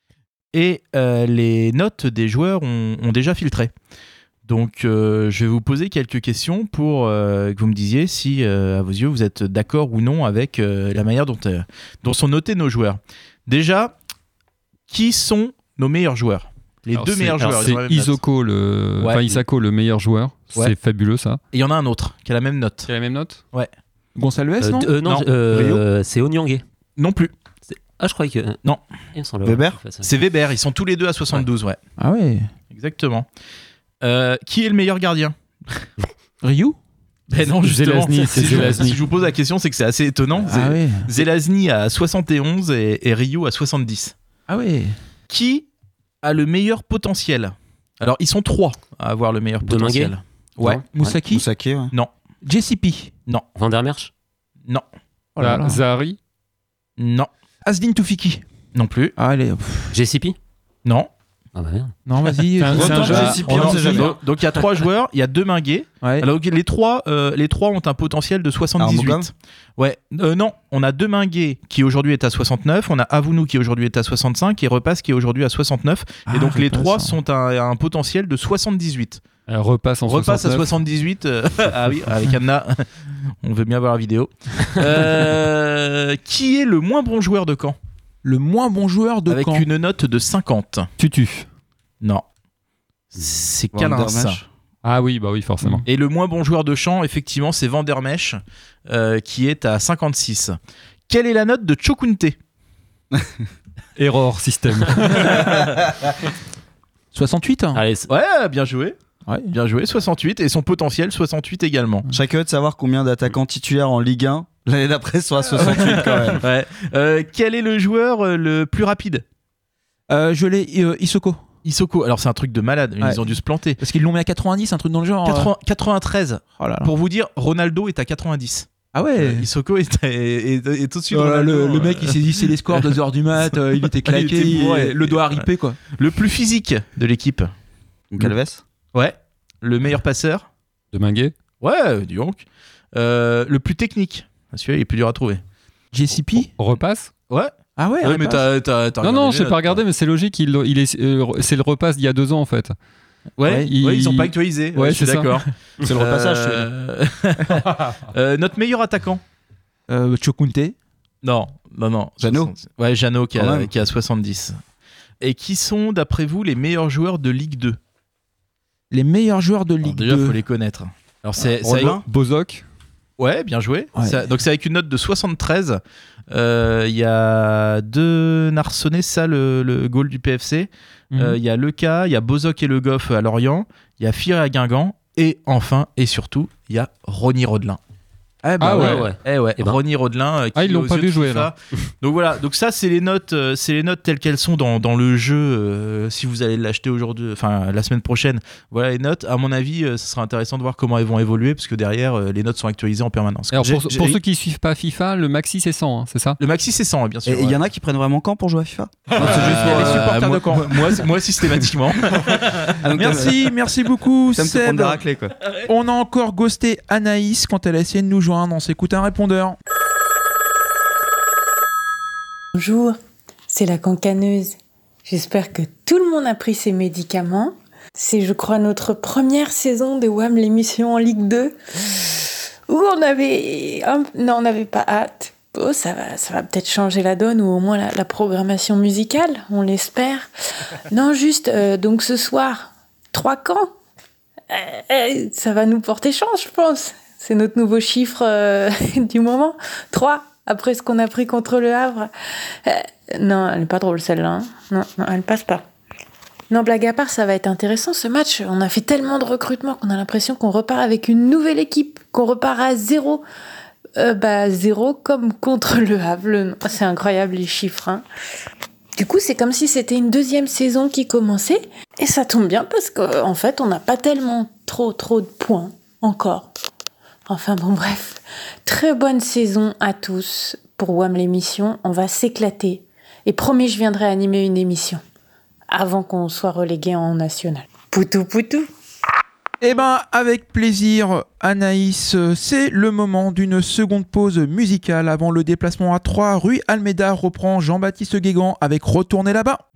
Et euh, les notes des joueurs ont, ont déjà filtré. Donc, euh, je vais vous poser quelques questions pour euh, que vous me disiez si, euh, à vos yeux, vous êtes d'accord ou non avec euh, la manière dont, euh, dont sont notés nos joueurs. Déjà, qui sont nos meilleurs joueurs? Les Alors, deux meilleurs joueurs. C'est. Isoko, le... Ouais. enfin Isako, le meilleur joueur. Ouais. C'est fabuleux ça. Et il y en a un autre qui a la même note. C'est la même note? Gonçalves, Euh, non euh, non, Non. euh, c'est Onyangé. Non plus. Ah, je croyais que. Non. Weber? C'est Weber. Ils sont tous les deux à 72, ouais. Ah ouais. Exactement. Euh, qui est le meilleur gardien Ryu Ben non, justement. Zelazny, c'est si, je, Zelazny. si je vous pose la question, c'est que c'est assez étonnant. Ah ouais. Zelazny à 71 et, et Ryu à 70. Ah ouais. Qui a le meilleur potentiel? Alors, ils sont trois à avoir le meilleur Deminguet potentiel. Ouais. Non Moussaki Moussaki, ouais. Non. JCP Non. Van der Merch? Non. Oh là Za- là. Zahari? Non. Asdin Toufiki Non plus. Ah, allez. pff. JCP Non. Ah bah merde. Non, vas-y. C'est un- c'est un Retourne, jeu- JCP, on non, sait jamais. donc- Donc il y a trois joueurs, il y a deux minguets. Ouais. Alors ok, les trois, euh, les trois ont un potentiel de Armogam 78. Ouais, euh, non, on a deux minguets qui aujourd'hui est à 69, on a Avounou qui aujourd'hui est à 65 et Repasse qui est aujourd'hui à 69. Ah, et donc les Repasse, trois hein. sont à à un potentiel de 78. Elle repasse en Repasse à 69. 78. euh, ah oui, avec Anna, on veut bien voir la vidéo. Euh, qui est le moins bon joueur de Caen Le moins bon joueur de Avec Caen. une note de 50. Tutu. Non. C'est Van Calin. ça. Ah oui, bah oui, forcément. Et le moins bon joueur de champ, effectivement, c'est Vandermesh, euh, qui est à 56. Quelle est la note de Chokunte Error système. 68 Allez, c'est- Ouais, bien joué. Ouais. Bien joué, 68. Et son potentiel, 68 également. Curieux de savoir combien d'attaquants titulaires en Ligue 1 l'année d'après sera 68 quand même. Ouais. Euh, quel est le joueur euh, le plus rapide? Euh, Je l'ai, euh, Isoko. Isoko. Alors, c'est un truc de malade. Ouais. Ils ont dû se planter. Parce qu'ils l'ont mis à 90, un truc dans le genre. euh. 80 93. Oh là là. Pour vous dire, Ronaldo est à 90. Ah ouais. Isoko est, est, est- est au-dessus de Oh là, Ronaldo. le, le mec il saisissait les scores 2h du mat, euh, il était claqué, Il était il- bourré. le doigt ripé quoi. Le plus physique de l'équipe. Calves? Ouais. Le meilleur passeur? De Minguet? Ouais, dis donc. Euh, le plus technique. Ah, Celui-là, il est plus dur à trouver. JCP Repasse? Ouais. Ah ouais, Ouais, mais t'as, t'as, t'as Non, non, je sais notes, pas regardé, mais c'est logique. Il, il est, euh, c'est le repasse d'il y a deux ans en fait. Ouais, Ouais, il- ouais, ils ont pas actualisé. Ouais, je suis c'est ça. d'accord. C'est le repassage. Euh, euh, notre meilleur attaquant euh, Chokunte. Non, non, non. Jeannot Ouais, Jeannot qui a, qui a 70. Et qui sont, d'après vous, les meilleurs joueurs de Ligue 2 Les meilleurs joueurs de Alors, Ligue Déjà, 2. faut les connaître. Alors, c'est, c'est Rodelin Bozok. Ouais, bien joué. Ouais. Ça- donc c'est avec une note de 73. Euh, Il y a deux Narsonnais, ça le, le goal du PFC. Mhm. Euh, Il y a Leca, il y a Bozok et Le Goff à Lorient, il y a Fir à Guingamp, et enfin et surtout, il y a Ronny Rodelin. Ah, Ah ouais. ouais. Eh ouais, Eh ben. Ronny Rodelin. euh, qui Ah, ils l'ont pas vu jouer, là. Donc voilà, donc ça c'est les notes, euh, c'est les notes telles qu'elles sont dans, dans le jeu. euh, si vous allez l'acheter aujourd'hui, enfin la semaine prochaine, voilà les notes. À mon avis, euh, ce sera intéressant de voir comment elles vont évoluer parce que derrière euh, les notes sont actualisées en permanence. Alors pour, ceux qui suivent pas FIFA, le maxi c'est 100, hein, c'est ça? Le maxi c'est 100 bien sûr. Et il y ouais. en a qui prennent vraiment quand pour jouer à FIFA? Euh, les supporters moi, de Caen. moi- Moi, moi, systématiquement. Ah, donc, Merci, merci beaucoup Ça me Seb. quoi. On a encore ghosté Anaïs quand elle a essayé de nous joindre. On s'écoute un répondeur. Bonjour, c'est la cancaneuse. J'espère que tout le monde a pris ses médicaments. C'est, je crois, notre première saison de WAM, l'émission en Ligue 2, où on avait... Non, on n'avait pas hâte. Oh, ça va, ça va peut-être changer la donne, ou au moins la, la programmation musicale, on l'espère. Non, juste, euh, donc ce soir, trois camps. Euh, euh, ça va nous porter chance, je pense. C'est notre nouveau chiffre euh, du moment. Trois, après ce qu'on a pris contre le Havre. Euh, non, elle n'est pas drôle celle-là. hein. Non, elle passe pas. Non, blague à part, ça va être intéressant ce match. On a fait tellement de recrutements qu'on a l'impression qu'on repart avec une nouvelle équipe, qu'on repart à zéro. Euh, bah, zéro comme contre le Havre. C'est incroyable les chiffres. hein. Du coup, c'est comme si c'était une deuxième saison qui commençait. Et ça tombe bien parce qu'en en fait, on n'a pas tellement trop, trop de points encore. Enfin bon, bref. Très bonne saison à tous pour WAM l'émission. On va s'éclater. Et promis, je viendrai animer une émission avant qu'on soit relégué en national. Poutou poutou. Eh ben, avec plaisir, Anaïs, c'est le moment d'une seconde pause musicale avant le déplacement à 3 rue Almeida reprend Jean-Baptiste Guégan avec Retourner là-bas.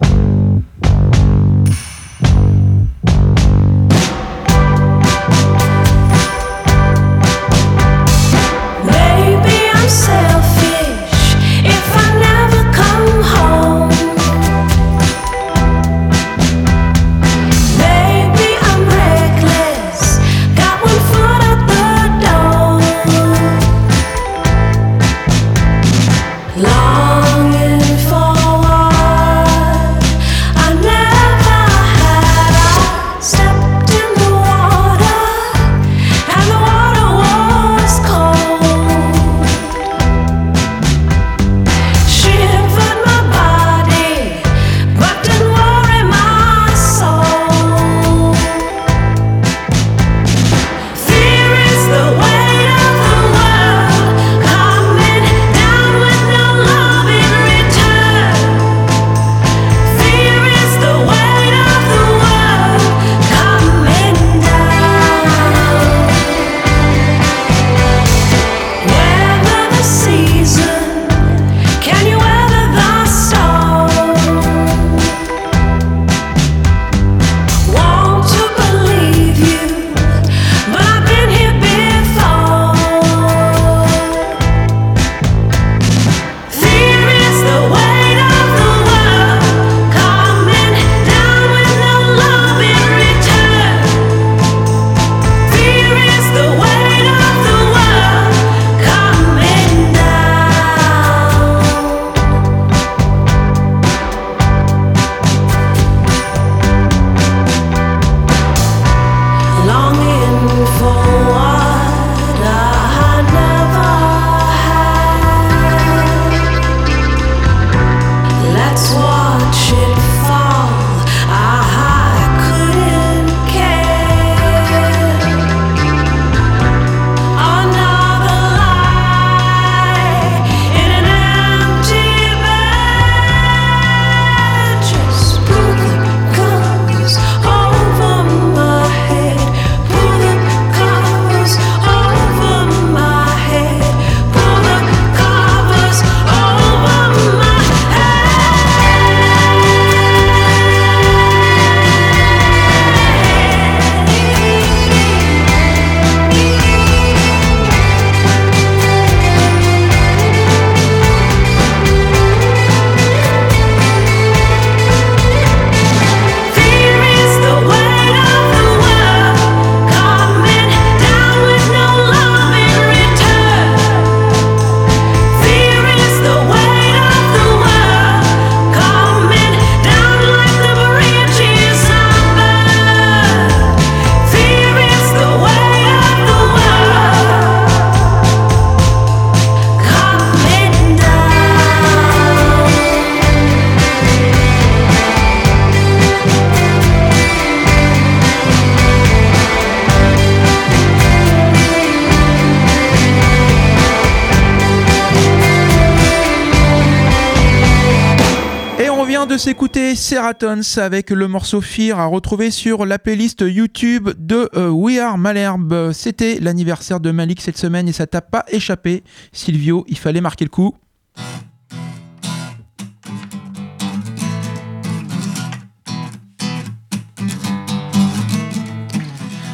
Avec le morceau Fear à retrouver sur la playlist YouTube de euh, We Are Malherbe. C'était l'anniversaire de Malik cette semaine et ça t'a pas échappé. Silvio, il fallait marquer le coup.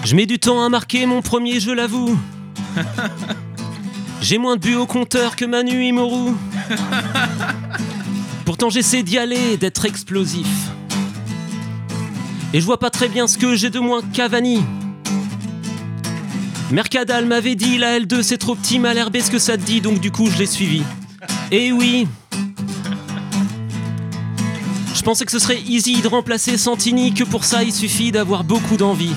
Je mets du temps à marquer mon premier, je l'avoue. J'ai moins de buts au compteur que Manu Imoru. Pourtant j'essaie d'y aller, d'être explosif. Et je vois pas très bien ce que j'ai de moins Cavani. Mercadal m'avait dit la L2 c'est trop petit, Malherbe ce que ça te dit, donc du coup je l'ai suivi. Et oui. Je pensais que ce serait easy de remplacer Santini, que pour ça il suffit d'avoir beaucoup d'envie.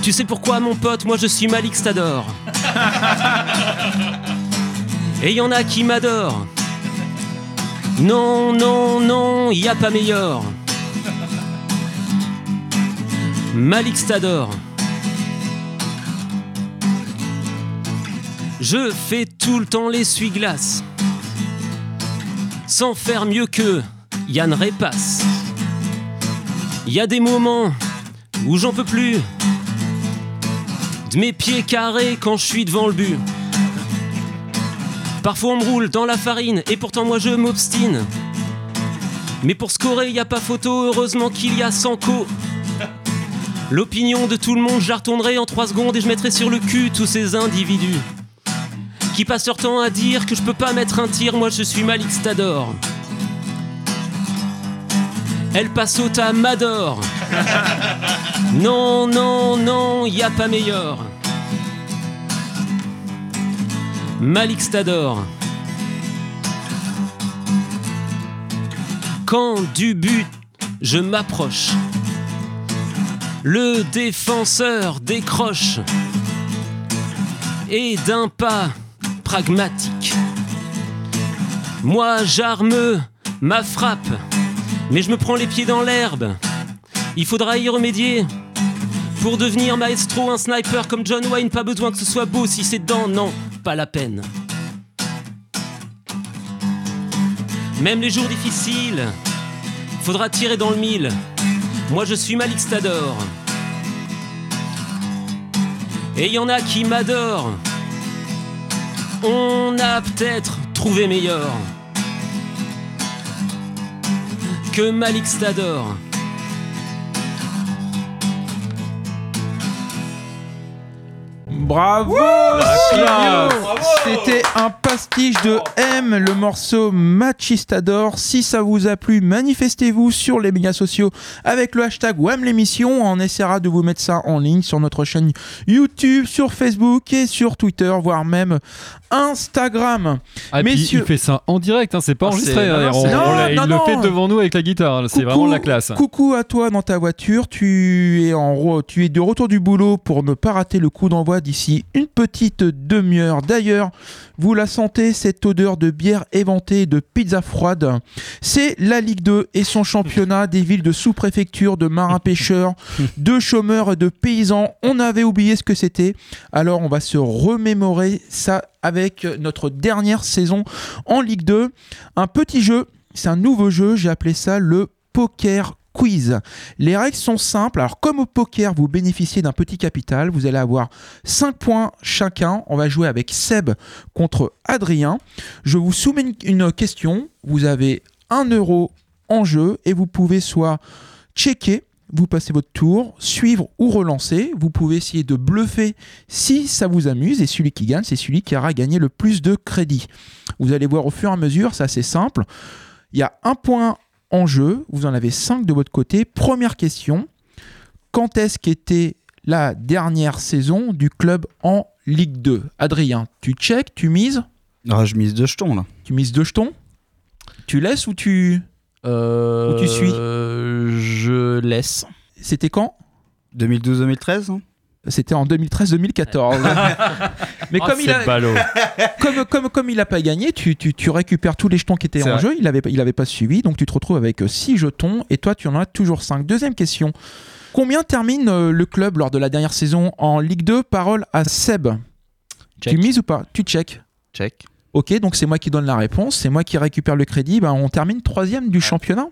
Tu sais pourquoi, mon pote, moi je suis Malik Stador. Et y en a qui m'adorent. Non, non, non, y a pas meilleur. Malik Stador. Je fais tout le temps l'essuie-glace. Sans faire mieux que Yann Repasse. Y a des moments où j'en peux plus de mes pieds carrés quand je suis devant le but. Parfois on me roule dans la farine et pourtant moi je m'obstine. Mais pour scorer, y a pas photo, heureusement qu'il y a Sanko. L'opinion de tout le monde, je la retournerai en 3 secondes et je mettrai sur le cul tous ces individus qui passent leur temps à dire que je peux pas mettre un tir, moi je suis Malik Stador. Elle passe au tas m'adore. Non, non, non, y a pas meilleur. Malik Stador. Quand du but, je m'approche. Le défenseur décroche. Et d'un pas pragmatique. Moi, j'arme ma frappe. Mais je me prends les pieds dans l'herbe. Il faudra y remédier. Pour devenir maestro, un sniper comme John Wayne, pas besoin que ce soit beau si c'est dedans, non, la peine. Même les jours difficiles, faudra tirer dans le mille. Moi je suis Malik Stador. Et y en a qui m'adorent. On a peut-être trouvé meilleur que Malik Stador. Bravo. Silvio C'était un pastiche de M, le morceau Machistador. Si ça vous a plu, manifestez-vous sur les médias sociaux avec le hashtag WAM l'émission. On essaiera de vous mettre ça en ligne sur notre chaîne YouTube, sur Facebook et sur Twitter, voire même Instagram. Ah, Messieurs- il fait ça en direct, hein, c'est pas Ah, enregistré. hein, non, on- non, il non, le non. fait devant nous avec la guitare. C'est Coucou- vraiment la classe. Coucou à toi dans ta voiture. Tu es, en, tu es de retour du boulot pour ne pas rater le coup d'envoi d'ici une petite demi-heure. D'ailleurs, vous la sentez, cette odeur de bière éventée et de pizza froide. C'est la Ligue 2 et son championnat des villes de sous-préfecture, de marins-pêcheurs, de chômeurs et de paysans. On avait oublié ce que c'était. Alors, on va se remémorer ça avec notre dernière saison en Ligue 2. Un petit jeu, c'est un nouveau jeu, j'ai appelé ça le Poker Quiz. Les règles sont simples. Alors, comme au poker, vous bénéficiez d'un petit capital, vous allez avoir 5 points chacun. On va jouer avec Seb contre Adrien. Je vous soumets une- question. Vous avez 1 euro en jeu et vous pouvez soit checker vous passez votre tour, suivre ou relancer. Vous pouvez essayer de bluffer si ça vous amuse. Et celui qui gagne, c'est celui qui aura gagné le plus de crédit. Vous allez voir au fur et à mesure, c'est assez simple. Il y a un point en jeu, vous en avez cinq de votre côté. Première question, quand est-ce qu'était la dernière saison du club en Ligue 2 Adrien, tu check, tu mises? Ah, je mise deux jetons là. Tu mises deux jetons? Tu laisses ou tu... Euh, Où tu suis? Je laisse. C'était quand? 2012-2013 hein C'était en 2013-2014. Mais Ah, comme, il a, comme, comme, comme il a pas gagné, tu, tu, tu récupères tous les jetons qui étaient en vrai. jeu. Il avait, il avait pas suivi, donc tu te retrouves avec 6 jetons et toi tu en as toujours 5. Deuxième question. Combien termine euh, le club lors de la dernière saison en Ligue 2 Parole à Seb. Check. Tu mises ou pas? Tu check. Check. Ok, donc c'est moi qui donne la réponse, c'est moi qui récupère le crédit. Ben, on termine troisième du championnat.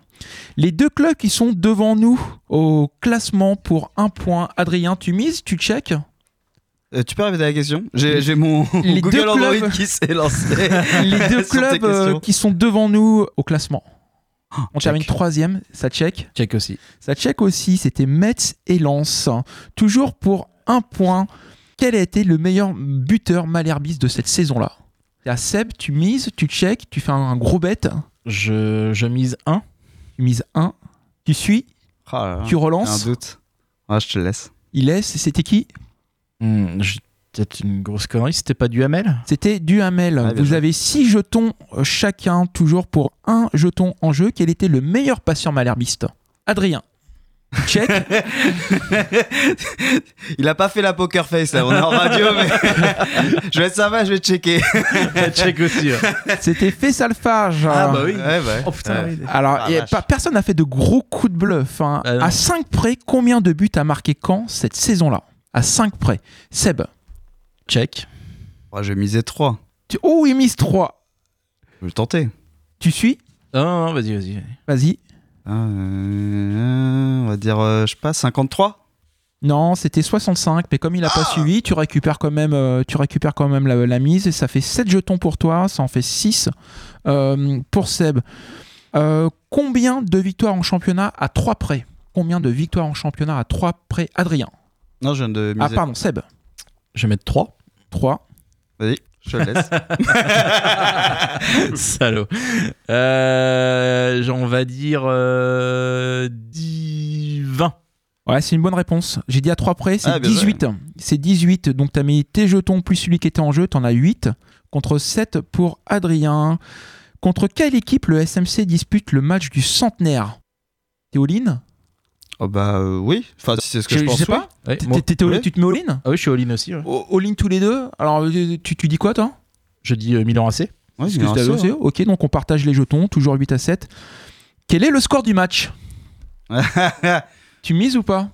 Les deux clubs qui sont devant nous au classement pour un point. Adrien, tu mises, tu check? Euh, tu peux répéter la question J'ai mon Les Google deux Android clubs- qui s'est lancé. Les deux clubs euh, qui sont devant nous au classement. On check. termine troisième, ça check. Check aussi. Ça check aussi, c'était Metz et Lens. Toujours pour un point. Quel a été le meilleur buteur malherbiste de cette saison-là? À Seb, tu mises, tu check, tu fais un gros bet, Je, je mise 1. tu mises 1, tu suis, Oh là là, tu relances, Un doute. Ah, je te laisse. il laisse, c'était qui? J'ai Peut-être une grosse connerie, c'était pas du Hamel? C'était du Hamel. Ah, Vous avez 6 jetons euh, chacun, toujours pour un jeton en jeu. Quel était le meilleur patient malherbiste? Adrien. Check. Il a pas fait la poker face là, on est en radio, mais je vais être sympa, je vais checker. Check aussi. ouais. C'était Fessalfage. Ah bah oui. Ouais, ouais. Oh putain, Ouais. oui. Alors, Ah, pas- personne n'a fait de gros coups de bluff. hein. Bah non. à 5 près, combien de buts a marqué Caen cette saison-là? À 5 près. Seb. Check. Oh, je vais miser 3. Tu... Oh, il mise 3. Je vais le tenter. Tu suis? Non, non, non, vas-y, vas-y. Vas-y. Ah, euh, on va dire, euh, je sais pas, 53 Non, c'était 65, mais comme il n'a pas suivi, tu récupères quand même, euh, tu récupères quand même la, la mise et ça fait 7 jetons pour toi, ça en fait 6 euh, pour Seb. Euh, combien de victoires en championnat à 3 près? Combien de victoires en championnat à 3 près? Adrien Non, je viens de miser. Ah pardon, Seb. Je vais mettre 3. 3. Vas-y, je te le laisse. Salaud. Euh, j'en- on va dire euh, 10, 20. Ouais, c'est une bonne réponse. J'ai dit à 3 près, c'est Ah, bien 18. C'est 18, donc tu as mis tes jetons plus celui qui était en jeu, tu en as 8. Contre 7 pour Adrien. Contre quelle équipe le SMC dispute le match du centenaire? All-in Oh bah euh, oui, enfin c'est ce que je, Je pense. sais pas. Ouais, ouais. Tu te mets all-in Ah oui, je suis all-in aussi. ouais. All-in tous les deux Alors, euh, tu, tu dis quoi, toi? Je dis euh, Milan AC. Ouais, il que y a un t'as saut, aussi- Ok, donc on partage les jetons, toujours 8 à 7. Quel est le score du match? Tu mises ou pas?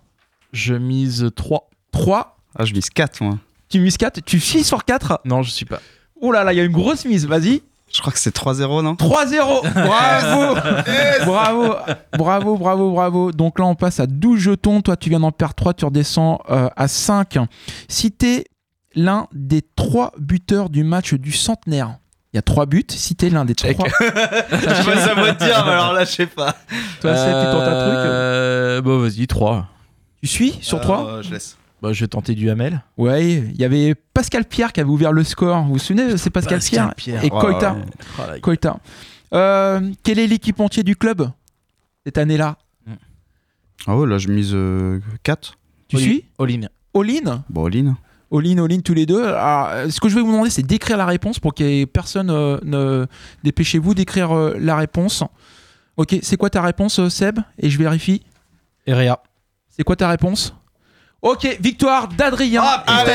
Je mise 3. 3. ah, je mise 4 moi. Tu mises 4. Tu fies sur 4. Non, je suis pas. Oh là là, il y a une grosse mise, vas-y. Je crois que c'est 3-0, non 3-0 Bravo Bravo Bravo, bravo, bravo. Donc là, on passe à 12 jetons. Toi, tu viens d'en perdre 3, tu redescends euh, à 5. Citez l'un des 3 buteurs du match du centenaire. Il y a 3 buts. Citez l'un des 3. Je vois ça moi te dire, mais alors là, je sais pas. Toi, Seb, tu tentes un truc Euh, Bon, vas-y, 3. Tu suis sur 3 Euh, je laisse. Bah, je vais tenter du Hamel. Ouais, il y avait Pascal Pierre qui avait ouvert le score. Vous vous souvenez, c'est Pascal, Pascal Pierre, Pierre. et Oh, Koita. ouais. Koita. Euh, quel est l'équipementier du club cette année-là Ah ouais, là, je mise 4. Tu All-in. suis All-in. All-in Bon. All-in, all-in tous les deux. Alors, euh, ce que je vais vous demander, c'est d'écrire la réponse pour qu'il ait personne. euh, ne... Dépêchez-vous d'écrire euh, la réponse. Ok, c'est quoi ta réponse, euh, Seb? Et je vérifie. Erea. C'est quoi ta réponse? Ok, victoire d'Adrien. Ah.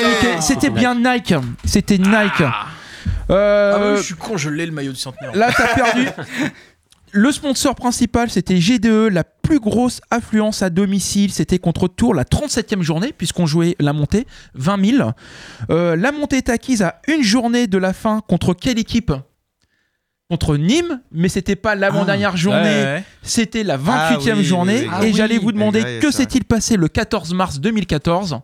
C'était bien Nike. C'était Nike. Euh, Ah, bah oui, je suis con, je l'ai le maillot du centenaire. Là, t'as perdu. Le sponsor principal, c'était GDE, la plus grosse affluence à domicile. C'était contre Tours, la 37e journée, puisqu'on jouait la montée, 20 000. Euh, la montée est acquise à une journée de la fin. Contre quelle équipe? Contre Nîmes, mais c'était pas l'avant-dernière journée, Ouais, ouais. c'était la 28e Ah oui, journée. oui, oui. Et Ah oui. j'allais vous demander Ouais, que s'est-il passé le 14 mars 2014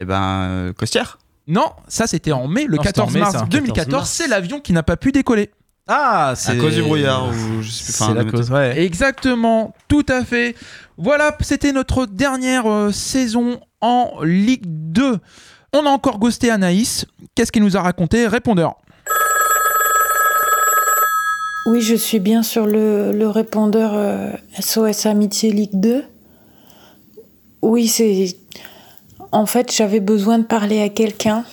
Eh ben, euh, Costière Non, ça c'était en mai, le Non, c'était en 14 mai, mars ça. 2014. 14 mars. C'est l'avion qui n'a pas pu décoller. Ah, À cause du brouillard, ou je sais plus. C'est enfin, la le- cause, ouais. Exactement, tout à fait. Voilà, c'était notre dernière euh, saison en Ligue 2. On a encore ghosté Anaïs. Qu'est-ce qu'il nous a raconté Répondeur? Oui, je suis bien sur le, le répondeur euh, SOS Amitié Ligue 2. Oui, c'est. En fait, j'avais besoin de parler à quelqu'un.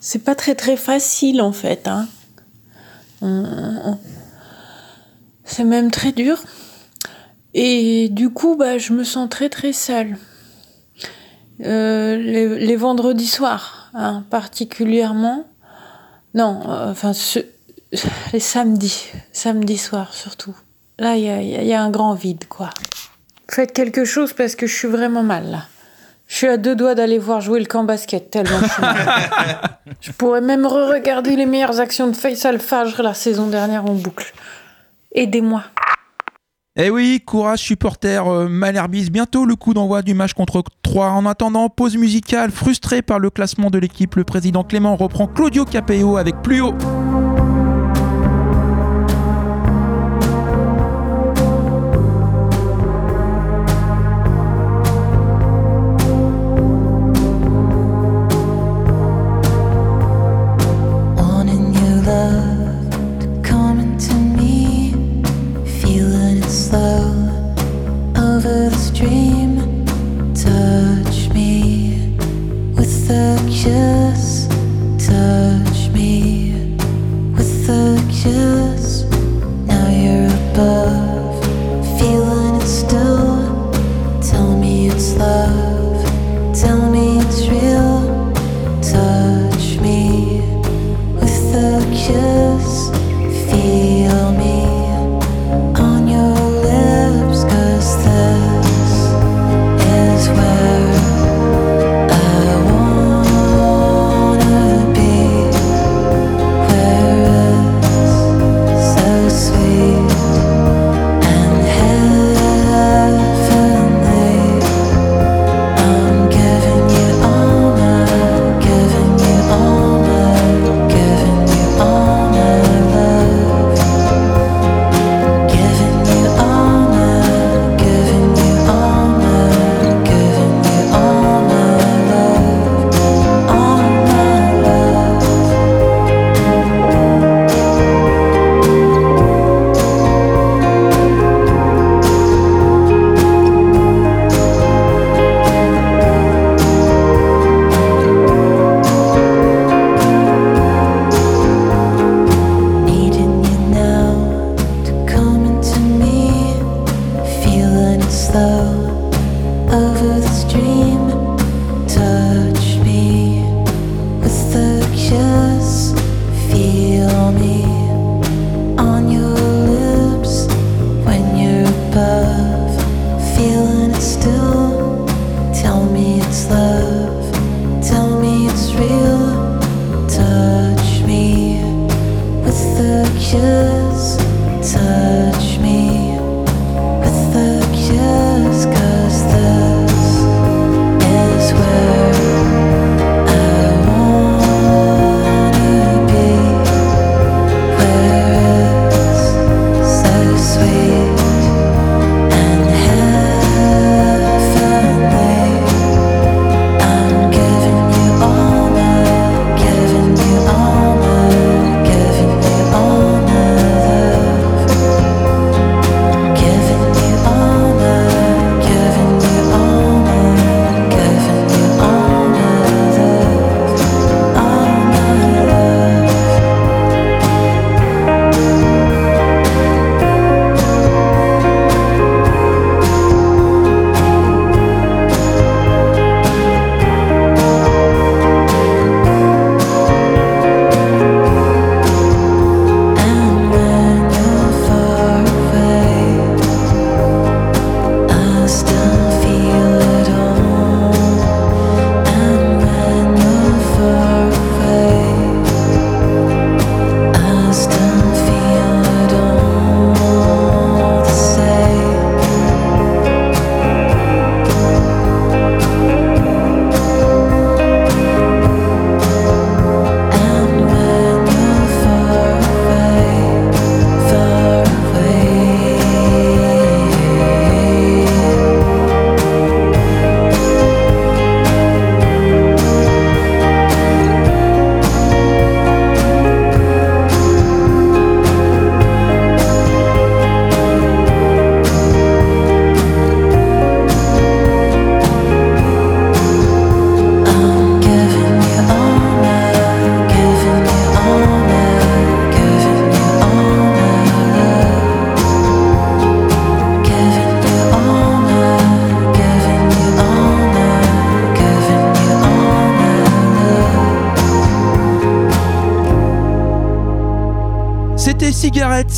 C'est pas très très facile en fait. Hein. C'est même très dur. Et du coup, bah, je me sens très très seule. Euh, les, les vendredis soirs, hein, particulièrement. Non, euh, enfin, ce- les samedis, samedi soir surtout. Là, il y a, un grand vide, quoi. Faites quelque chose parce que je suis vraiment mal, là. Je suis à deux doigts d'aller voir jouer le camp basket, tellement je. Je pourrais même re-regarder les meilleures actions de Face Alpha la saison dernière en boucle. Aidez-moi. Eh oui, courage supporter euh, Malherbis, bientôt le coup d'envoi du match contre 3. En attendant, pause musicale, frustré par le classement de l'équipe, le président Clément reprend Claudio Capello avec plus haut.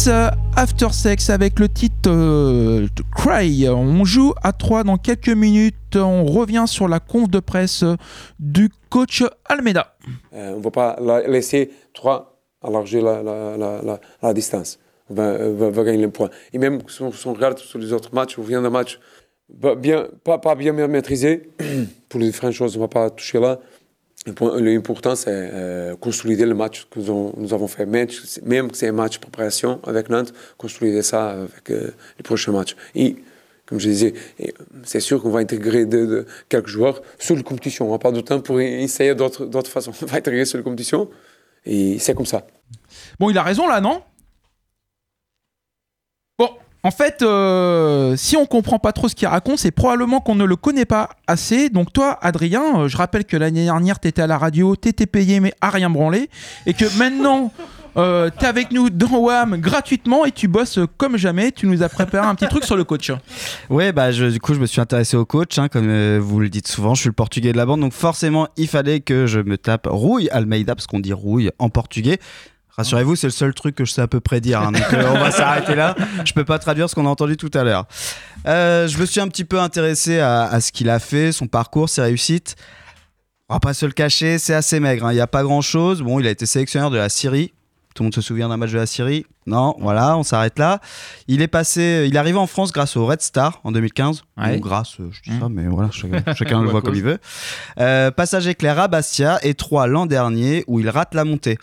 Euh, After Sex avec le titre euh, Cry. On joue à 3 dans quelques minutes. On revient sur la conf de presse du coach Almeida. Euh, on ne va pas laisser 3 allarger la, la, distance. On va, gagner le point. Et même si on, regarde sur les autres matchs, on vient d'un match pas, pas bien maîtrisé. Pour les différentes choses, on ne va pas toucher là. Point- L'important, c'est euh, consolider le match que nous nous avons fait. Même, même que c'est un match de préparation avec Nantes, consolider ça avec euh, les prochains matchs. Et, comme je disais, et, c'est sûr qu'on va intégrer quelques joueurs sur la compétition. On n'a pas de temps pour essayer d'autres façons. On va intégrer sur la compétition. Et c'est comme ça. Bon, il a raison là, non? Bon, en fait, euh, si on comprend pas trop ce qu'il raconte, c'est probablement qu'on ne le connaît pas assez. Donc toi, Adrien, euh, je rappelle que l'année dernière, t'étais à la radio, t'étais payé mais à rien branler, et que maintenant, euh, t'es avec nous dans WAM gratuitement et tu bosses comme jamais. Tu nous as préparé un petit truc sur le coach. Ouais, bah je- du coup, je me suis intéressé au coach, hein, comme vous le dites souvent. Je suis le portugais de la bande, donc forcément, il fallait que je me tape Rouille Almeida, parce qu'on dit Rouille en portugais. Rassurez-vous, c'est le seul truc que je sais à peu près dire. hein, donc euh, on va s'arrêter là. Je peux pas traduire ce qu'on a entendu tout à l'heure. Euh, je me suis un petit peu intéressé à, ce qu'il a fait, son parcours, ses réussites. On va pas se le cacher, c'est assez maigre. hein, Il n'y a pas grand-chose. Bon, il a été sélectionneur de la Syrie. Tout le monde se souvient d'un match de la Syrie Non, voilà, on s'arrête là. Il est passé, il est arrivé en France grâce au Red Star en 2015. Ouais. Ou grâce, euh, je dis Mmh. ça, mais voilà, chacun, chacun le voit cause. comme il veut. Euh, passage éclair à Bastia et 3 l'an dernier où il rate la montée.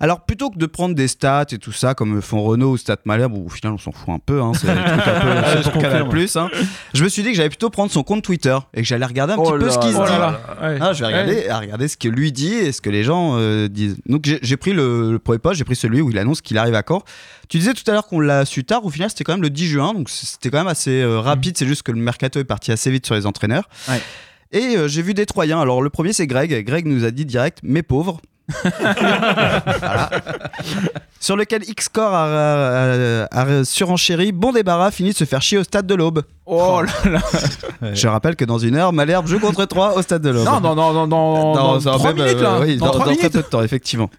Alors plutôt que de prendre des stats et tout ça comme font Renault ou Stat Malherbe, où au final on s'en fout un peu, hein, c'est un peu Ah, je pour Canal+, confirme. hein, je me suis dit que j'allais plutôt prendre son compte Twitter et que j'allais regarder un Oh petit peu là ce qu'il se dit. là là. Ouais. Ah, je vais regarder, à regarder ce que lui dit et ce que les gens euh, disent. Donc j'ai pris le, le premier post, j'ai pris celui où il annonce qu'il arrive à Caen. Tu disais tout à l'heure qu'on l'a su tard, au final c'était quand même le 10 juin, donc c'était quand même assez euh, rapide, c'est juste que le mercato est parti assez vite sur les entraîneurs. Ouais. Et euh, j'ai vu des Troyens. Alors le premier c'est Greg. Greg nous a dit direct, mes pauvres. Voilà. Sur lequel X-Score a, a- a surenchéri, bon débarras, fini de se faire chier au stade de l'Aube. Oh là là Je rappelle que dans une heure, Malherbe joue contre 3 au stade de l'Aube. Non, non, non, non, dans, dans ça trois même, minutes là. euh, oui, dans dans, dans très peu de temps, effectivement.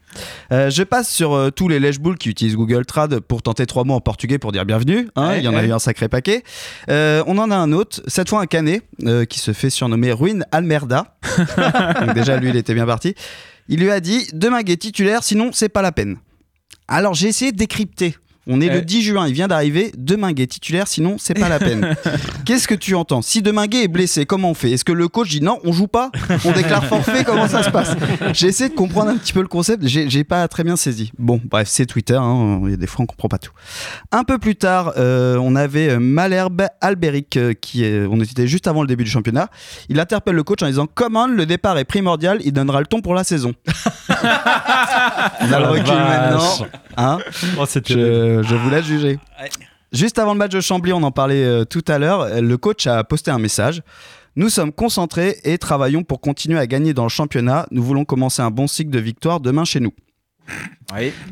Euh, je passe sur euh, tous les lèche-boules qui utilisent Google Trad pour tenter trois mots en portugais pour dire bienvenue. hein, Ouais, il y en a eu un sacré paquet. Euh, on en a un autre, cette fois un canet, euh, qui se fait surnommer Ruin Almerda. Donc déjà, lui, il était bien parti. Il lui a dit Demingue titulaire, sinon c'est pas la peine. Alors j'ai essayé de décrypter. On est le 10 juin, il vient d'arriver. Demingue est titulaire, sinon c'est pas la peine. Qu'est-ce que tu entends? Si Demingue est blessé, comment on fait? Est-ce que le coach dit non, on joue pas? On déclare forfait Comment ça se passe? J'ai essayé de comprendre un petit peu le concept, j'ai pas très bien saisi. Bon, bref, c'est Twitter, hein, il y a des fois on comprend pas tout. Un peu plus tard, euh, on avait euh, Malherbe Alberic, euh, qui est, on était juste avant le début du championnat. Il interpelle le coach en disant Comment le départ est primordial, il donnera le ton pour la saison. on a le recul maintenant. Hein Oh, c'était je, je vous laisse juger. Juste avant le match de Chambly, on en parlait euh, tout à l'heure, le coach a posté un message. Nous sommes concentrés et travaillons pour continuer à gagner dans le championnat. Nous voulons commencer un bon cycle de victoire demain chez nous.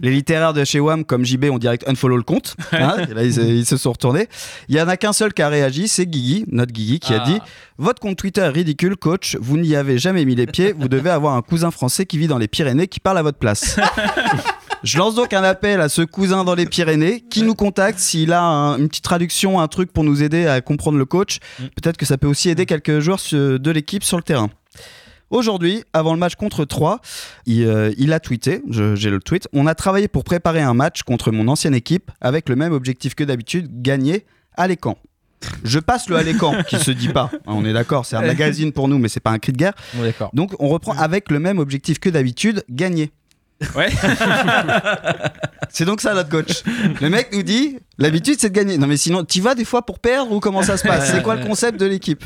Les littéraires de chez WAM, comme JB, ont direct unfollow le compte. Hein, là, ils, ils se sont retournés. Il y en a qu'un seul qui a réagi, c'est Guigui, notre Guigui, qui a Ah. dit Votre compte Twitter est ridicule, coach. Vous n'y avez jamais mis les pieds. Vous devez avoir un cousin français qui vit dans les Pyrénées qui parle à votre place. Je lance donc un appel à ce cousin dans les Pyrénées qui nous contacte s'il a un- une petite traduction, un truc pour nous aider à comprendre le coach. Peut-être que ça peut aussi aider quelques joueurs de l'équipe sur le terrain. Aujourd'hui, avant le match contre 3, il, euh, il a tweeté, j'ai le tweet, on a travaillé pour préparer un match contre mon ancienne équipe avec le même objectif que d'habitude, gagner à l'écran. Je passe le à l'écran qui se dit pas, hein, on est d'accord, c'est un magazine pour nous mais c'est pas un cri de guerre. d'accord. Donc on reprend avec le même objectif que d'habitude, gagner. Ouais. C'est donc ça notre coach. Le mec nous dit l'habitude c'est de gagner. Non mais sinon tu vas des fois pour perdre ou comment ça se passe? C'est quoi le concept de l'équipe?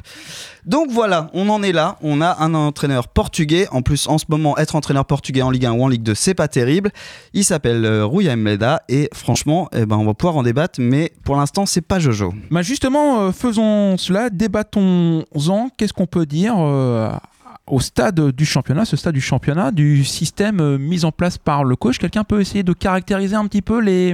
Donc voilà, on en est là. On a un entraîneur portugais. En plus en ce moment être entraîneur portugais en Ligue 1 ou en Ligue 2 c'est pas terrible. Il s'appelle euh, Rui Almeida et franchement eh ben on va pouvoir en débattre mais pour l'instant c'est pas Jojo. Bah justement, euh, faisons cela, débattons-en. Qu'est-ce qu'on peut dire euh, au stade du championnat, ce stade du championnat, du système euh, mis en place par le coach Quelqu'un peut essayer de caractériser un petit peu les,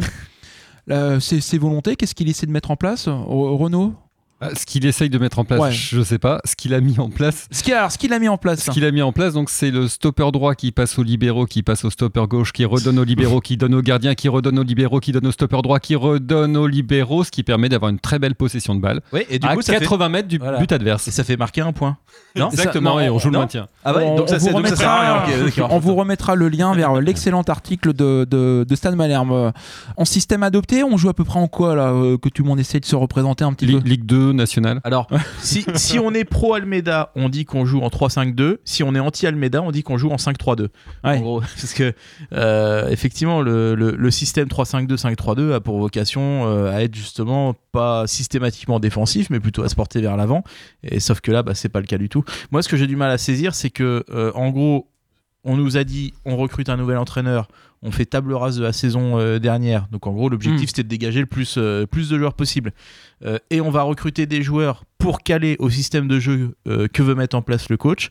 la- ses, ses volontés Qu'est-ce qu'il essaie de mettre en place Euh, Renaud? Ah, Ce qu'il essaye de mettre en place, Ouais. je sais pas. Ce qu'il a mis en place, Ce qu'il a, alors, ce qu'il a mis en place. ce qu'il a mis en place, donc c'est le stopper droit qui passe aux libéraux, qui passe au stopper gauche, qui redonne aux libéraux, qui donne aux gardiens, qui redonne aux libéraux, qui donne au stopper droit, qui redonne aux libéraux, ce qui permet d'avoir une très belle possession de balle. Oui, et du à coup, ça fait- 80 mètres du Voilà. but adverse. Et ça fait marquer un point. Non Exactement, Ça- et on joue le maintien. Ah ouais, on, donc vous donc ça sert à rien. remettra, Ok, d'accord. on vous remettra le lien vers l'excellent article de, de, de Stade Malherbe. Euh, En système adopté, on joue à peu près en quoi là euh, Que tout le monde essaye de se représenter un petit peu. Ligue 2 nationale. Alors, si, si on est pro Almeida, on dit qu'on joue en 3-5-2. Si on est anti Almeida, on dit qu'on joue en 5-3-2. En Ouais. gros, parce que euh, effectivement, le, le- le système 3-5-2, 5-3-2 a pour vocation euh, à être justement pas systématiquement défensif, mais plutôt à se porter vers l'avant. Et sauf que là, bah, c'est pas le cas du tout. Moi, ce que j'ai du mal à saisir, c'est que euh, en gros, on nous a dit, on recrute un nouvel entraîneur. On fait table rase de la saison euh, dernière. Donc en gros, l'objectif Mm. c'était de dégager le plus, euh, plus de joueurs possible. Euh, et on va recruter des joueurs pour caler au système de jeu que veut mettre en place le coach.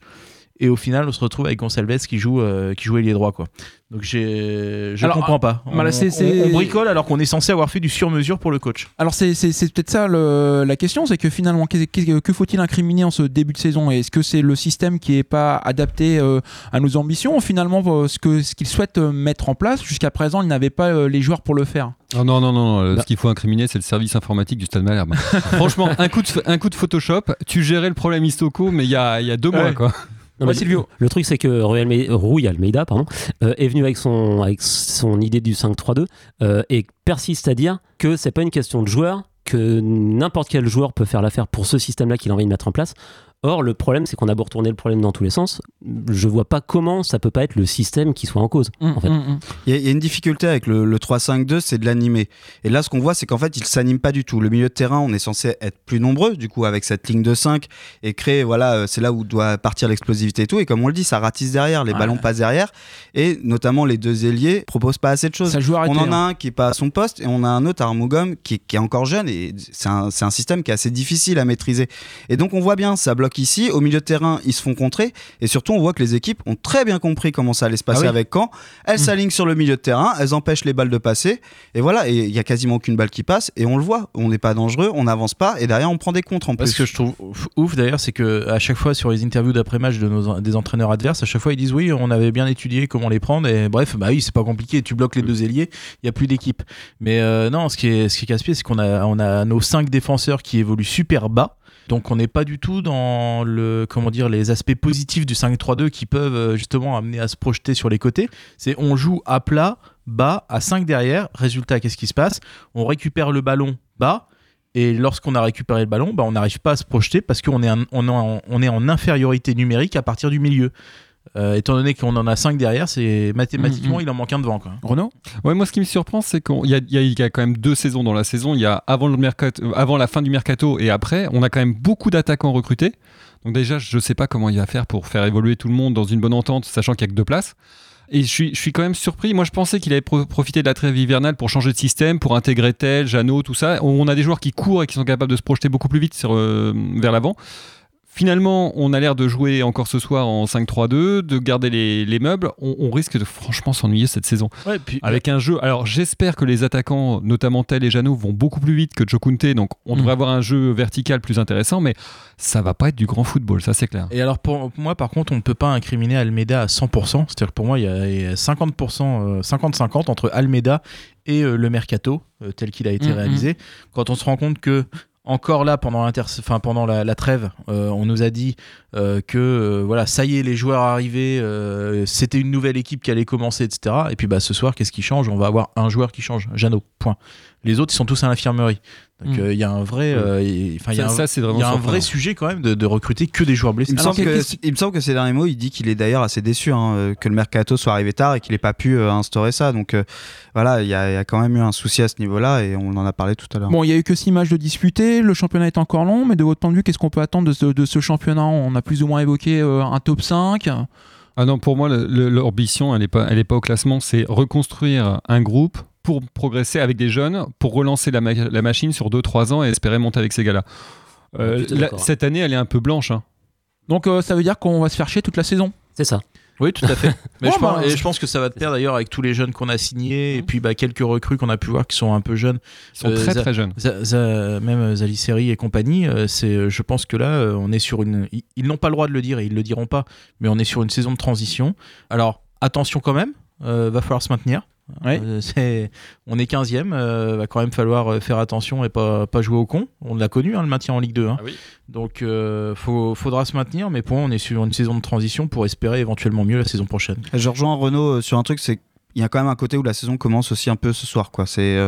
Et au final, on se retrouve avec Gonçalves qui joue, euh, qui joue ailier droit. Quoi. Donc j'ai, je Alors, comprends pas. on, c'est- on- c'est- on bricole alors qu'on est censé avoir fait du sur-mesure pour le coach. Alors c'est c'est- c'est peut-être ça le- la question, c'est que finalement, qu'est- que faut-il incriminer en ce début de saison? Est-ce que c'est le système qui est pas adapté euh, à nos ambitions ou finalement euh, ce que ce qu'il souhaite euh, mettre en place? Jusqu'à présent, il n'avait pas euh, les joueurs pour le faire Oh non, non, non, non, Bah. ce qu'il faut incriminer, c'est le service informatique du Stade Malherbe. Franchement, un coup, de, un coup de Photoshop, tu gérais le problème Istoko, mais il y a, il y a deux mois, Ouais. quoi. Non, Ouais, Silvio. Le truc, c'est que Almeida, Rui Almeida, pardon, euh, est venu avec son, avec son idée du 5-3-2 euh, et persiste à dire que c'est pas une question de joueur, que n'importe quel joueur peut faire l'affaire pour ce système-là qu'il a envie de mettre en place. Or, le problème, c'est qu'on a beau retourner le problème dans tous les sens. Je vois pas comment ça peut pas être le système qui soit en cause. en fait. Mm, Il y, a- il y a une difficulté avec le, le 3-5-2, c'est de l'animer. Et là, ce qu'on voit, c'est qu'en fait, il s'anime pas du tout. Le milieu de terrain, on est censé être plus nombreux, du coup, avec cette ligne de 5 et créer, voilà, euh, c'est là où doit partir l'explosivité et tout. Et comme on le dit, ça ratisse derrière, les Ouais. ballons passent derrière. Et notamment, les deux ailiers proposent pas assez de choses. Ça joue arrêté. On en a hein. un qui est pas à son poste et on a un autre, Armougom, qui, qui est encore jeune et c'est un, c'est un système qui est assez difficile à maîtriser. Et donc on voit bien, ça bloque ici. Au milieu de terrain, ils se font contrer et surtout on voit que les équipes ont très bien compris comment ça allait se passer Ah oui. avec Caen. Elles Mm. s'alignent sur le milieu de terrain, elles empêchent les balles de passer et voilà. Et il y a quasiment aucune balle qui passe et on le voit. On n'est pas dangereux, on n'avance pas et derrière on prend des contres en Parce plus. que je trouve ouf, ouf, d'ailleurs, c'est que à chaque fois sur les interviews d'après-match de nos, des entraîneurs adverses, à chaque fois ils disent oui, on avait bien étudié comment les prendre et bref, bah oui, c'est pas compliqué. Tu bloques les deux ailiers, il y a plus d'équipe. Mais euh, non, ce qui est ce qui est casse-pied, c'est qu'on a on a nos cinq défenseurs qui évoluent super bas. Donc on n'est pas du tout dans le comment dire les aspects positifs du 5-3-2 qui peuvent euh, justement amener à se projeter sur les côtés. C'est on joue à plat, bas, à 5 derrière. Résultat, qu'est-ce qui se passe? On récupère le ballon bas. Et lorsqu'on a récupéré le ballon, bah, on n'arrive pas à se projeter parce qu'on est, en- infériorité numérique à partir du milieu. Euh, étant donné qu'on en a 5 derrière, c'est mathématiquement, Mhm. il en manque un devant. Quoi. Renaud? Ouais, moi, ce qui me surprend, c'est qu'il y, a- il y a- il y a quand même deux saisons dans la saison. Il y a avant, le mercato, euh, avant la fin du mercato et après, on a quand même beaucoup d'attaquants recrutés. Donc déjà, je sais pas comment il va faire pour faire évoluer tout le monde dans une bonne entente, sachant qu'il y a que deux places. Et je suis, je suis quand même surpris. Moi, je pensais qu'il avait pro- profité de la trêve hivernale pour changer de système, pour intégrer Tel, Jeannot, tout ça. On a des joueurs qui courent et qui sont capables de se projeter beaucoup plus vite sur, euh, vers l'avant. Finalement, on a l'air de jouer encore ce soir en 5-3-2, de garder les, les meubles. On, on risque de franchement s'ennuyer cette saison. Ouais, puis, Avec un jeu. Alors, j'espère que les attaquants, notamment Tel et Jeannot, vont beaucoup plus vite que Jokunte. Donc, on Mm. devrait avoir un jeu vertical plus intéressant. Mais ça va pas être du grand football, ça, c'est clair. Et alors pour moi, par contre, on ne peut pas incriminer Almeida à 100%. C'est-à-dire que pour moi, il y a- il y a 50%, euh, 50-50 entre Almeida et euh, le mercato euh, tel qu'il a été Mhm. réalisé. Quand on se rend compte que encore là, pendant, pendant la, trêve, euh, on nous a dit euh, que euh, voilà, ça y est, les joueurs arrivés, c'était une nouvelle équipe qui allait commencer, etc. Et puis bah, ce soir, qu'est-ce qui change? On va avoir un joueur qui change, Jeannot. Point. Les autres, ils sont tous à l'infirmerie. Donc Mhm. euh, il y a un vrai, euh, y a Ça- un- ça, c'est vraiment il y a un vrai sujet quand même de, de recruter que des joueurs blessés. Il me, Alors, semble que, qu'est-ce- il me semble que ces derniers mots, il dit qu'il est d'ailleurs assez déçu hein, euh, que le mercato soit arrivé tard et qu'il n'ait pas pu euh, instaurer ça. Donc euh, voilà, il y, a il y a quand même eu un souci à ce niveau-là et on en a parlé tout à l'heure. Bon, il y a eu que 6 matchs de disputés, le championnat est encore long, mais de votre point de vue, qu'est-ce qu'on peut attendre de ce, de ce championnat? On a plus ou moins évoqué euh, un top 5. Ah non, pour moi, l'ambition, elle n'est pas, elle est pas au classement. C'est reconstruire un groupe pour progresser avec des jeunes, pour relancer la, ma- la machine sur 2-3 ans et espérer monter avec ces gars-là. Euh, cette année, elle est un peu blanche. hein. Donc euh, ça veut dire qu'on va se faire chier toute la saison. C'est ça. Oui, tout à fait. Mais Bon, je, pense, bah, et je pense que ça va te plaire d'ailleurs avec tous les jeunes qu'on a signés et puis bah, quelques recrues qu'on a pu voir qui sont un peu jeunes. Ils sont très, Za- très jeunes. Même Zaliseri et compagnie, euh, c'est, je pense que là, euh, on est sur une. Ils, ils n'ont pas le droit de le dire et ils le diront pas, mais on est sur une saison de transition. Alors attention quand même, euh, va falloir se maintenir. Ouais. Euh, on est 15e, euh, va quand même falloir euh, faire attention et pas, pas jouer au con. On l'a connu, hein, le maintien en Ligue 2. hein. Donc euh, faut, faudra se maintenir, mais pour moi, on est sur une saison de transition pour espérer éventuellement mieux la saison prochaine. Je rejoins Renaud sur un truc, c'est qu'il y a quand même un côté où la saison commence aussi un peu ce soir. Quoi. C'est,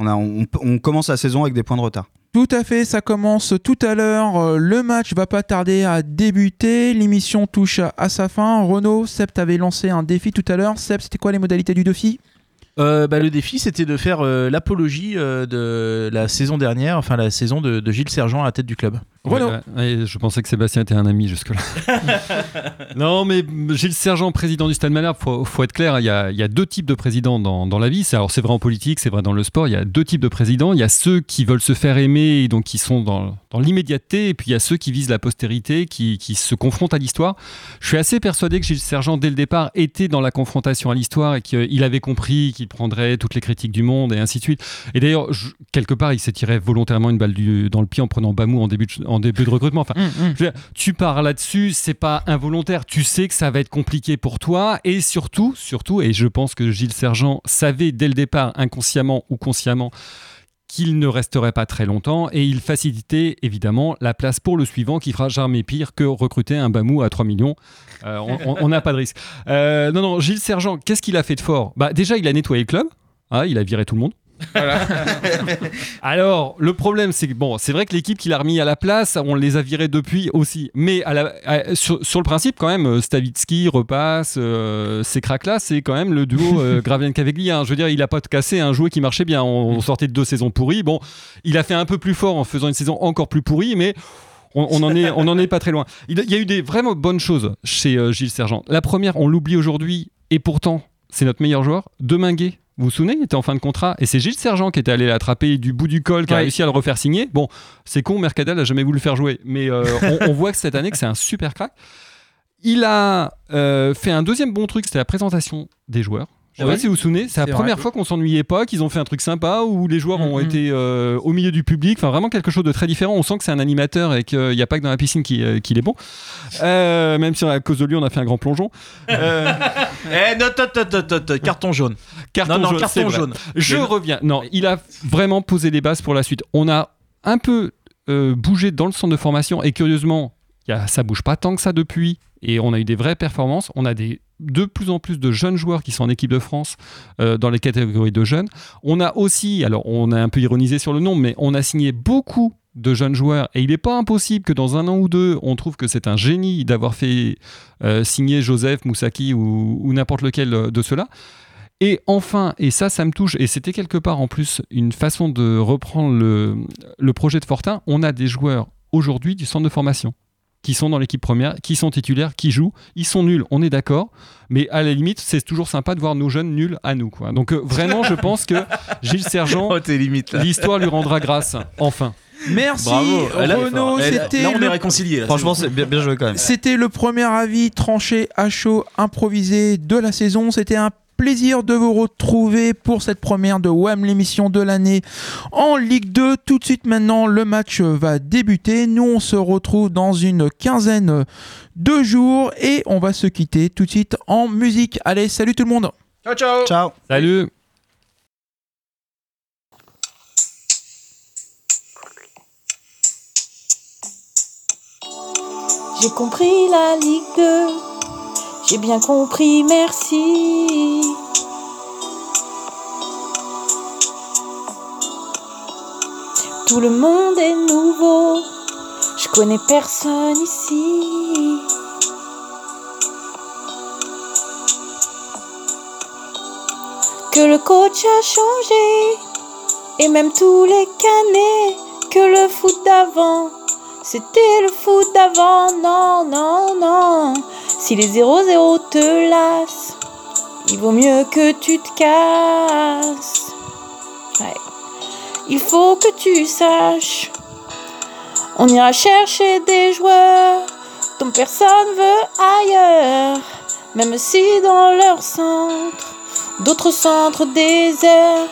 on, a, on, on commence la saison avec des points de retard. Tout à fait, ça commence tout à l'heure. Le match va pas tarder à débuter. L'émission touche à, sa fin. Renaud, Seb t'avait lancé un défi tout à l'heure. Seb, c'était quoi les modalités du défi? Euh, bah, le défi, c'était de faire euh, l'apologie euh, de la saison dernière, enfin la saison de, de Gilles Sergent à la tête du club. Ouais, je pensais que Sébastien était un ami jusque-là. non, mais Gilles Sergent, président du Stade Malherbe, faut, faut être clair, il y a, il y a deux types de présidents dans, dans la vie. C'est- Alors c'est vrai en politique, c'est vrai dans le sport. Il y a deux types de présidents. Il y a ceux qui veulent se faire aimer et donc qui sont dans, dans l'immédiateté, et puis il y a ceux qui visent la postérité, qui, qui se confrontent à l'histoire. Je suis assez persuadé que Gilles Sergent, dès le départ, était dans la confrontation à l'histoire et qu'il avait compris qu'il prendrait toutes les critiques du monde et ainsi de suite. Et d'ailleurs, quelque part, il s'est tiré volontairement une balle du- dans le pied en prenant Bamou en début de, en début de recrutement. Enfin, veux dire, tu pars là-dessus, c'est pas involontaire. Tu sais que ça va être compliqué pour toi et surtout, surtout, et je pense que Gilles Sergent savait dès le départ, inconsciemment ou consciemment, qu'il ne resterait pas très longtemps et il facilitait évidemment la place pour le suivant qui fera jamais pire que recruter un Bamou à 3 millions. Euh, on n'a pas de risque. Euh, non, non, Gilles Sergent, qu'est-ce qu'il a fait de fort? Bah, Déjà, il a nettoyé le club. Ah, il a viré tout le monde. Alors, le problème, c'est que bon, c'est vrai que l'équipe qu'il a remis à la place, on les a virés depuis aussi. Mais à la- à- sur, sur le principe, quand même, euh, Stavitsky repasse, euh, ces cracks-là, c'est quand même le duo euh, Gravian-Cavegli. hein. Je veux dire, il a pas cassé un jouet qui marchait bien. On, on sortait de deux saisons pourries. Bon, il a fait un peu plus fort en faisant une saison encore plus pourrie, mais. On, on en est, on en est pas très loin. Il, il y a eu des vraiment bonnes choses chez euh, Gilles Sergent. La première, on l'oublie aujourd'hui, et pourtant, c'est notre meilleur joueur, Deminguet. Vous vous souvenez, il était en fin de contrat et c'est Gilles Sergent qui était allé l'attraper du bout du col, qui a réussi à le refaire signer. Bon, c'est con, Mercadal a jamais voulu le faire jouer, mais euh, on, on voit que cette année que c'est un super crack. Il a euh, fait un deuxième bon truc, c'était la présentation des joueurs. Je sais pas si vous vous souvenez, c'est la C'est première vrai. fois qu'on s'ennuyait pas, qu'ils ont fait un truc sympa, où les joueurs ont Mhm. été euh, au milieu du public, enfin vraiment quelque chose de très différent. On sent que c'est un animateur et qu'il n'y a pas que dans la piscine qui- euh, qu'il est bon. Euh, même si à cause de lui, on a fait un grand plongeon. Euh, Eh, note, note, note, note, note, carton jaune. Carton non, non, jaune, c'est carton vrai. jaune. Je reviens. Non, il a vraiment posé les bases pour la suite. On a un peu euh, bougé dans le centre de formation et curieusement, y a, ça bouge pas tant que ça depuis et on a eu des vraies performances. On a des, de plus en plus de jeunes joueurs qui sont en équipe de France euh, dans les catégories de jeunes. On a aussi, alors on a un peu ironisé sur le nombre, mais on a signé beaucoup de jeunes joueurs et il n'est pas impossible que dans un an ou deux, on trouve que c'est un génie d'avoir fait euh, signer Joseph, Moussaki ou, n'importe lequel euh, de ceux-là. Et enfin, et ça, ça me touche, et c'était quelque part en plus une façon de reprendre le projet de Fortin, on a des joueurs aujourd'hui du centre de formation qui sont dans l'équipe première, qui sont titulaires, qui jouent, ils sont nuls, on est d'accord, mais à la limite, c'est toujours sympa de voir nos jeunes nuls à nous. Quoi. Donc euh, vraiment, je pense que Gilles Sergent, Oh, l'histoire lui rendra grâce, enfin. Merci Bravo. Renaud, c'était là, on est le- Franchement, c'est c'est bien, bien joué quand même. C'était le premier avis tranché à chaud, improvisé de la saison. C'était un plaisir de vous retrouver pour cette première de WAM, l'émission de l'année en Ligue 2. Tout de suite maintenant, le match va débuter. Nous, on se retrouve dans une quinzaine de jours et on va se quitter tout de suite en musique. Allez, salut tout le monde Ciao, ciao. Ciao. Salut J'ai compris la Ligue 2. J'ai bien compris, merci. Tout le monde est nouveau. Je connais personne ici. Que le coach a changé. Et même tous les canets. Que le foot d'avant. C'était le foot d'avant, non, non, non. Si les 0-0 te lassent, il vaut mieux que tu te casses. Il faut que tu saches, on ira chercher des joueurs dont personne veut ailleurs. Même si dans leur centre, d'autres centres déserts,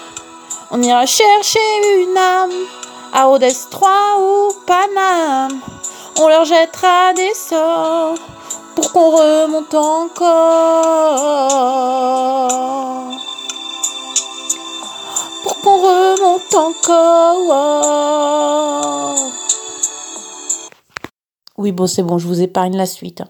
on ira chercher une âme à Rhodes 3 ou Paname. On leur jettera des sorts pour qu'on remonte encore. Pour qu'on remonte encore. Oui, bon, c'est bon, je vous épargne la suite. hein.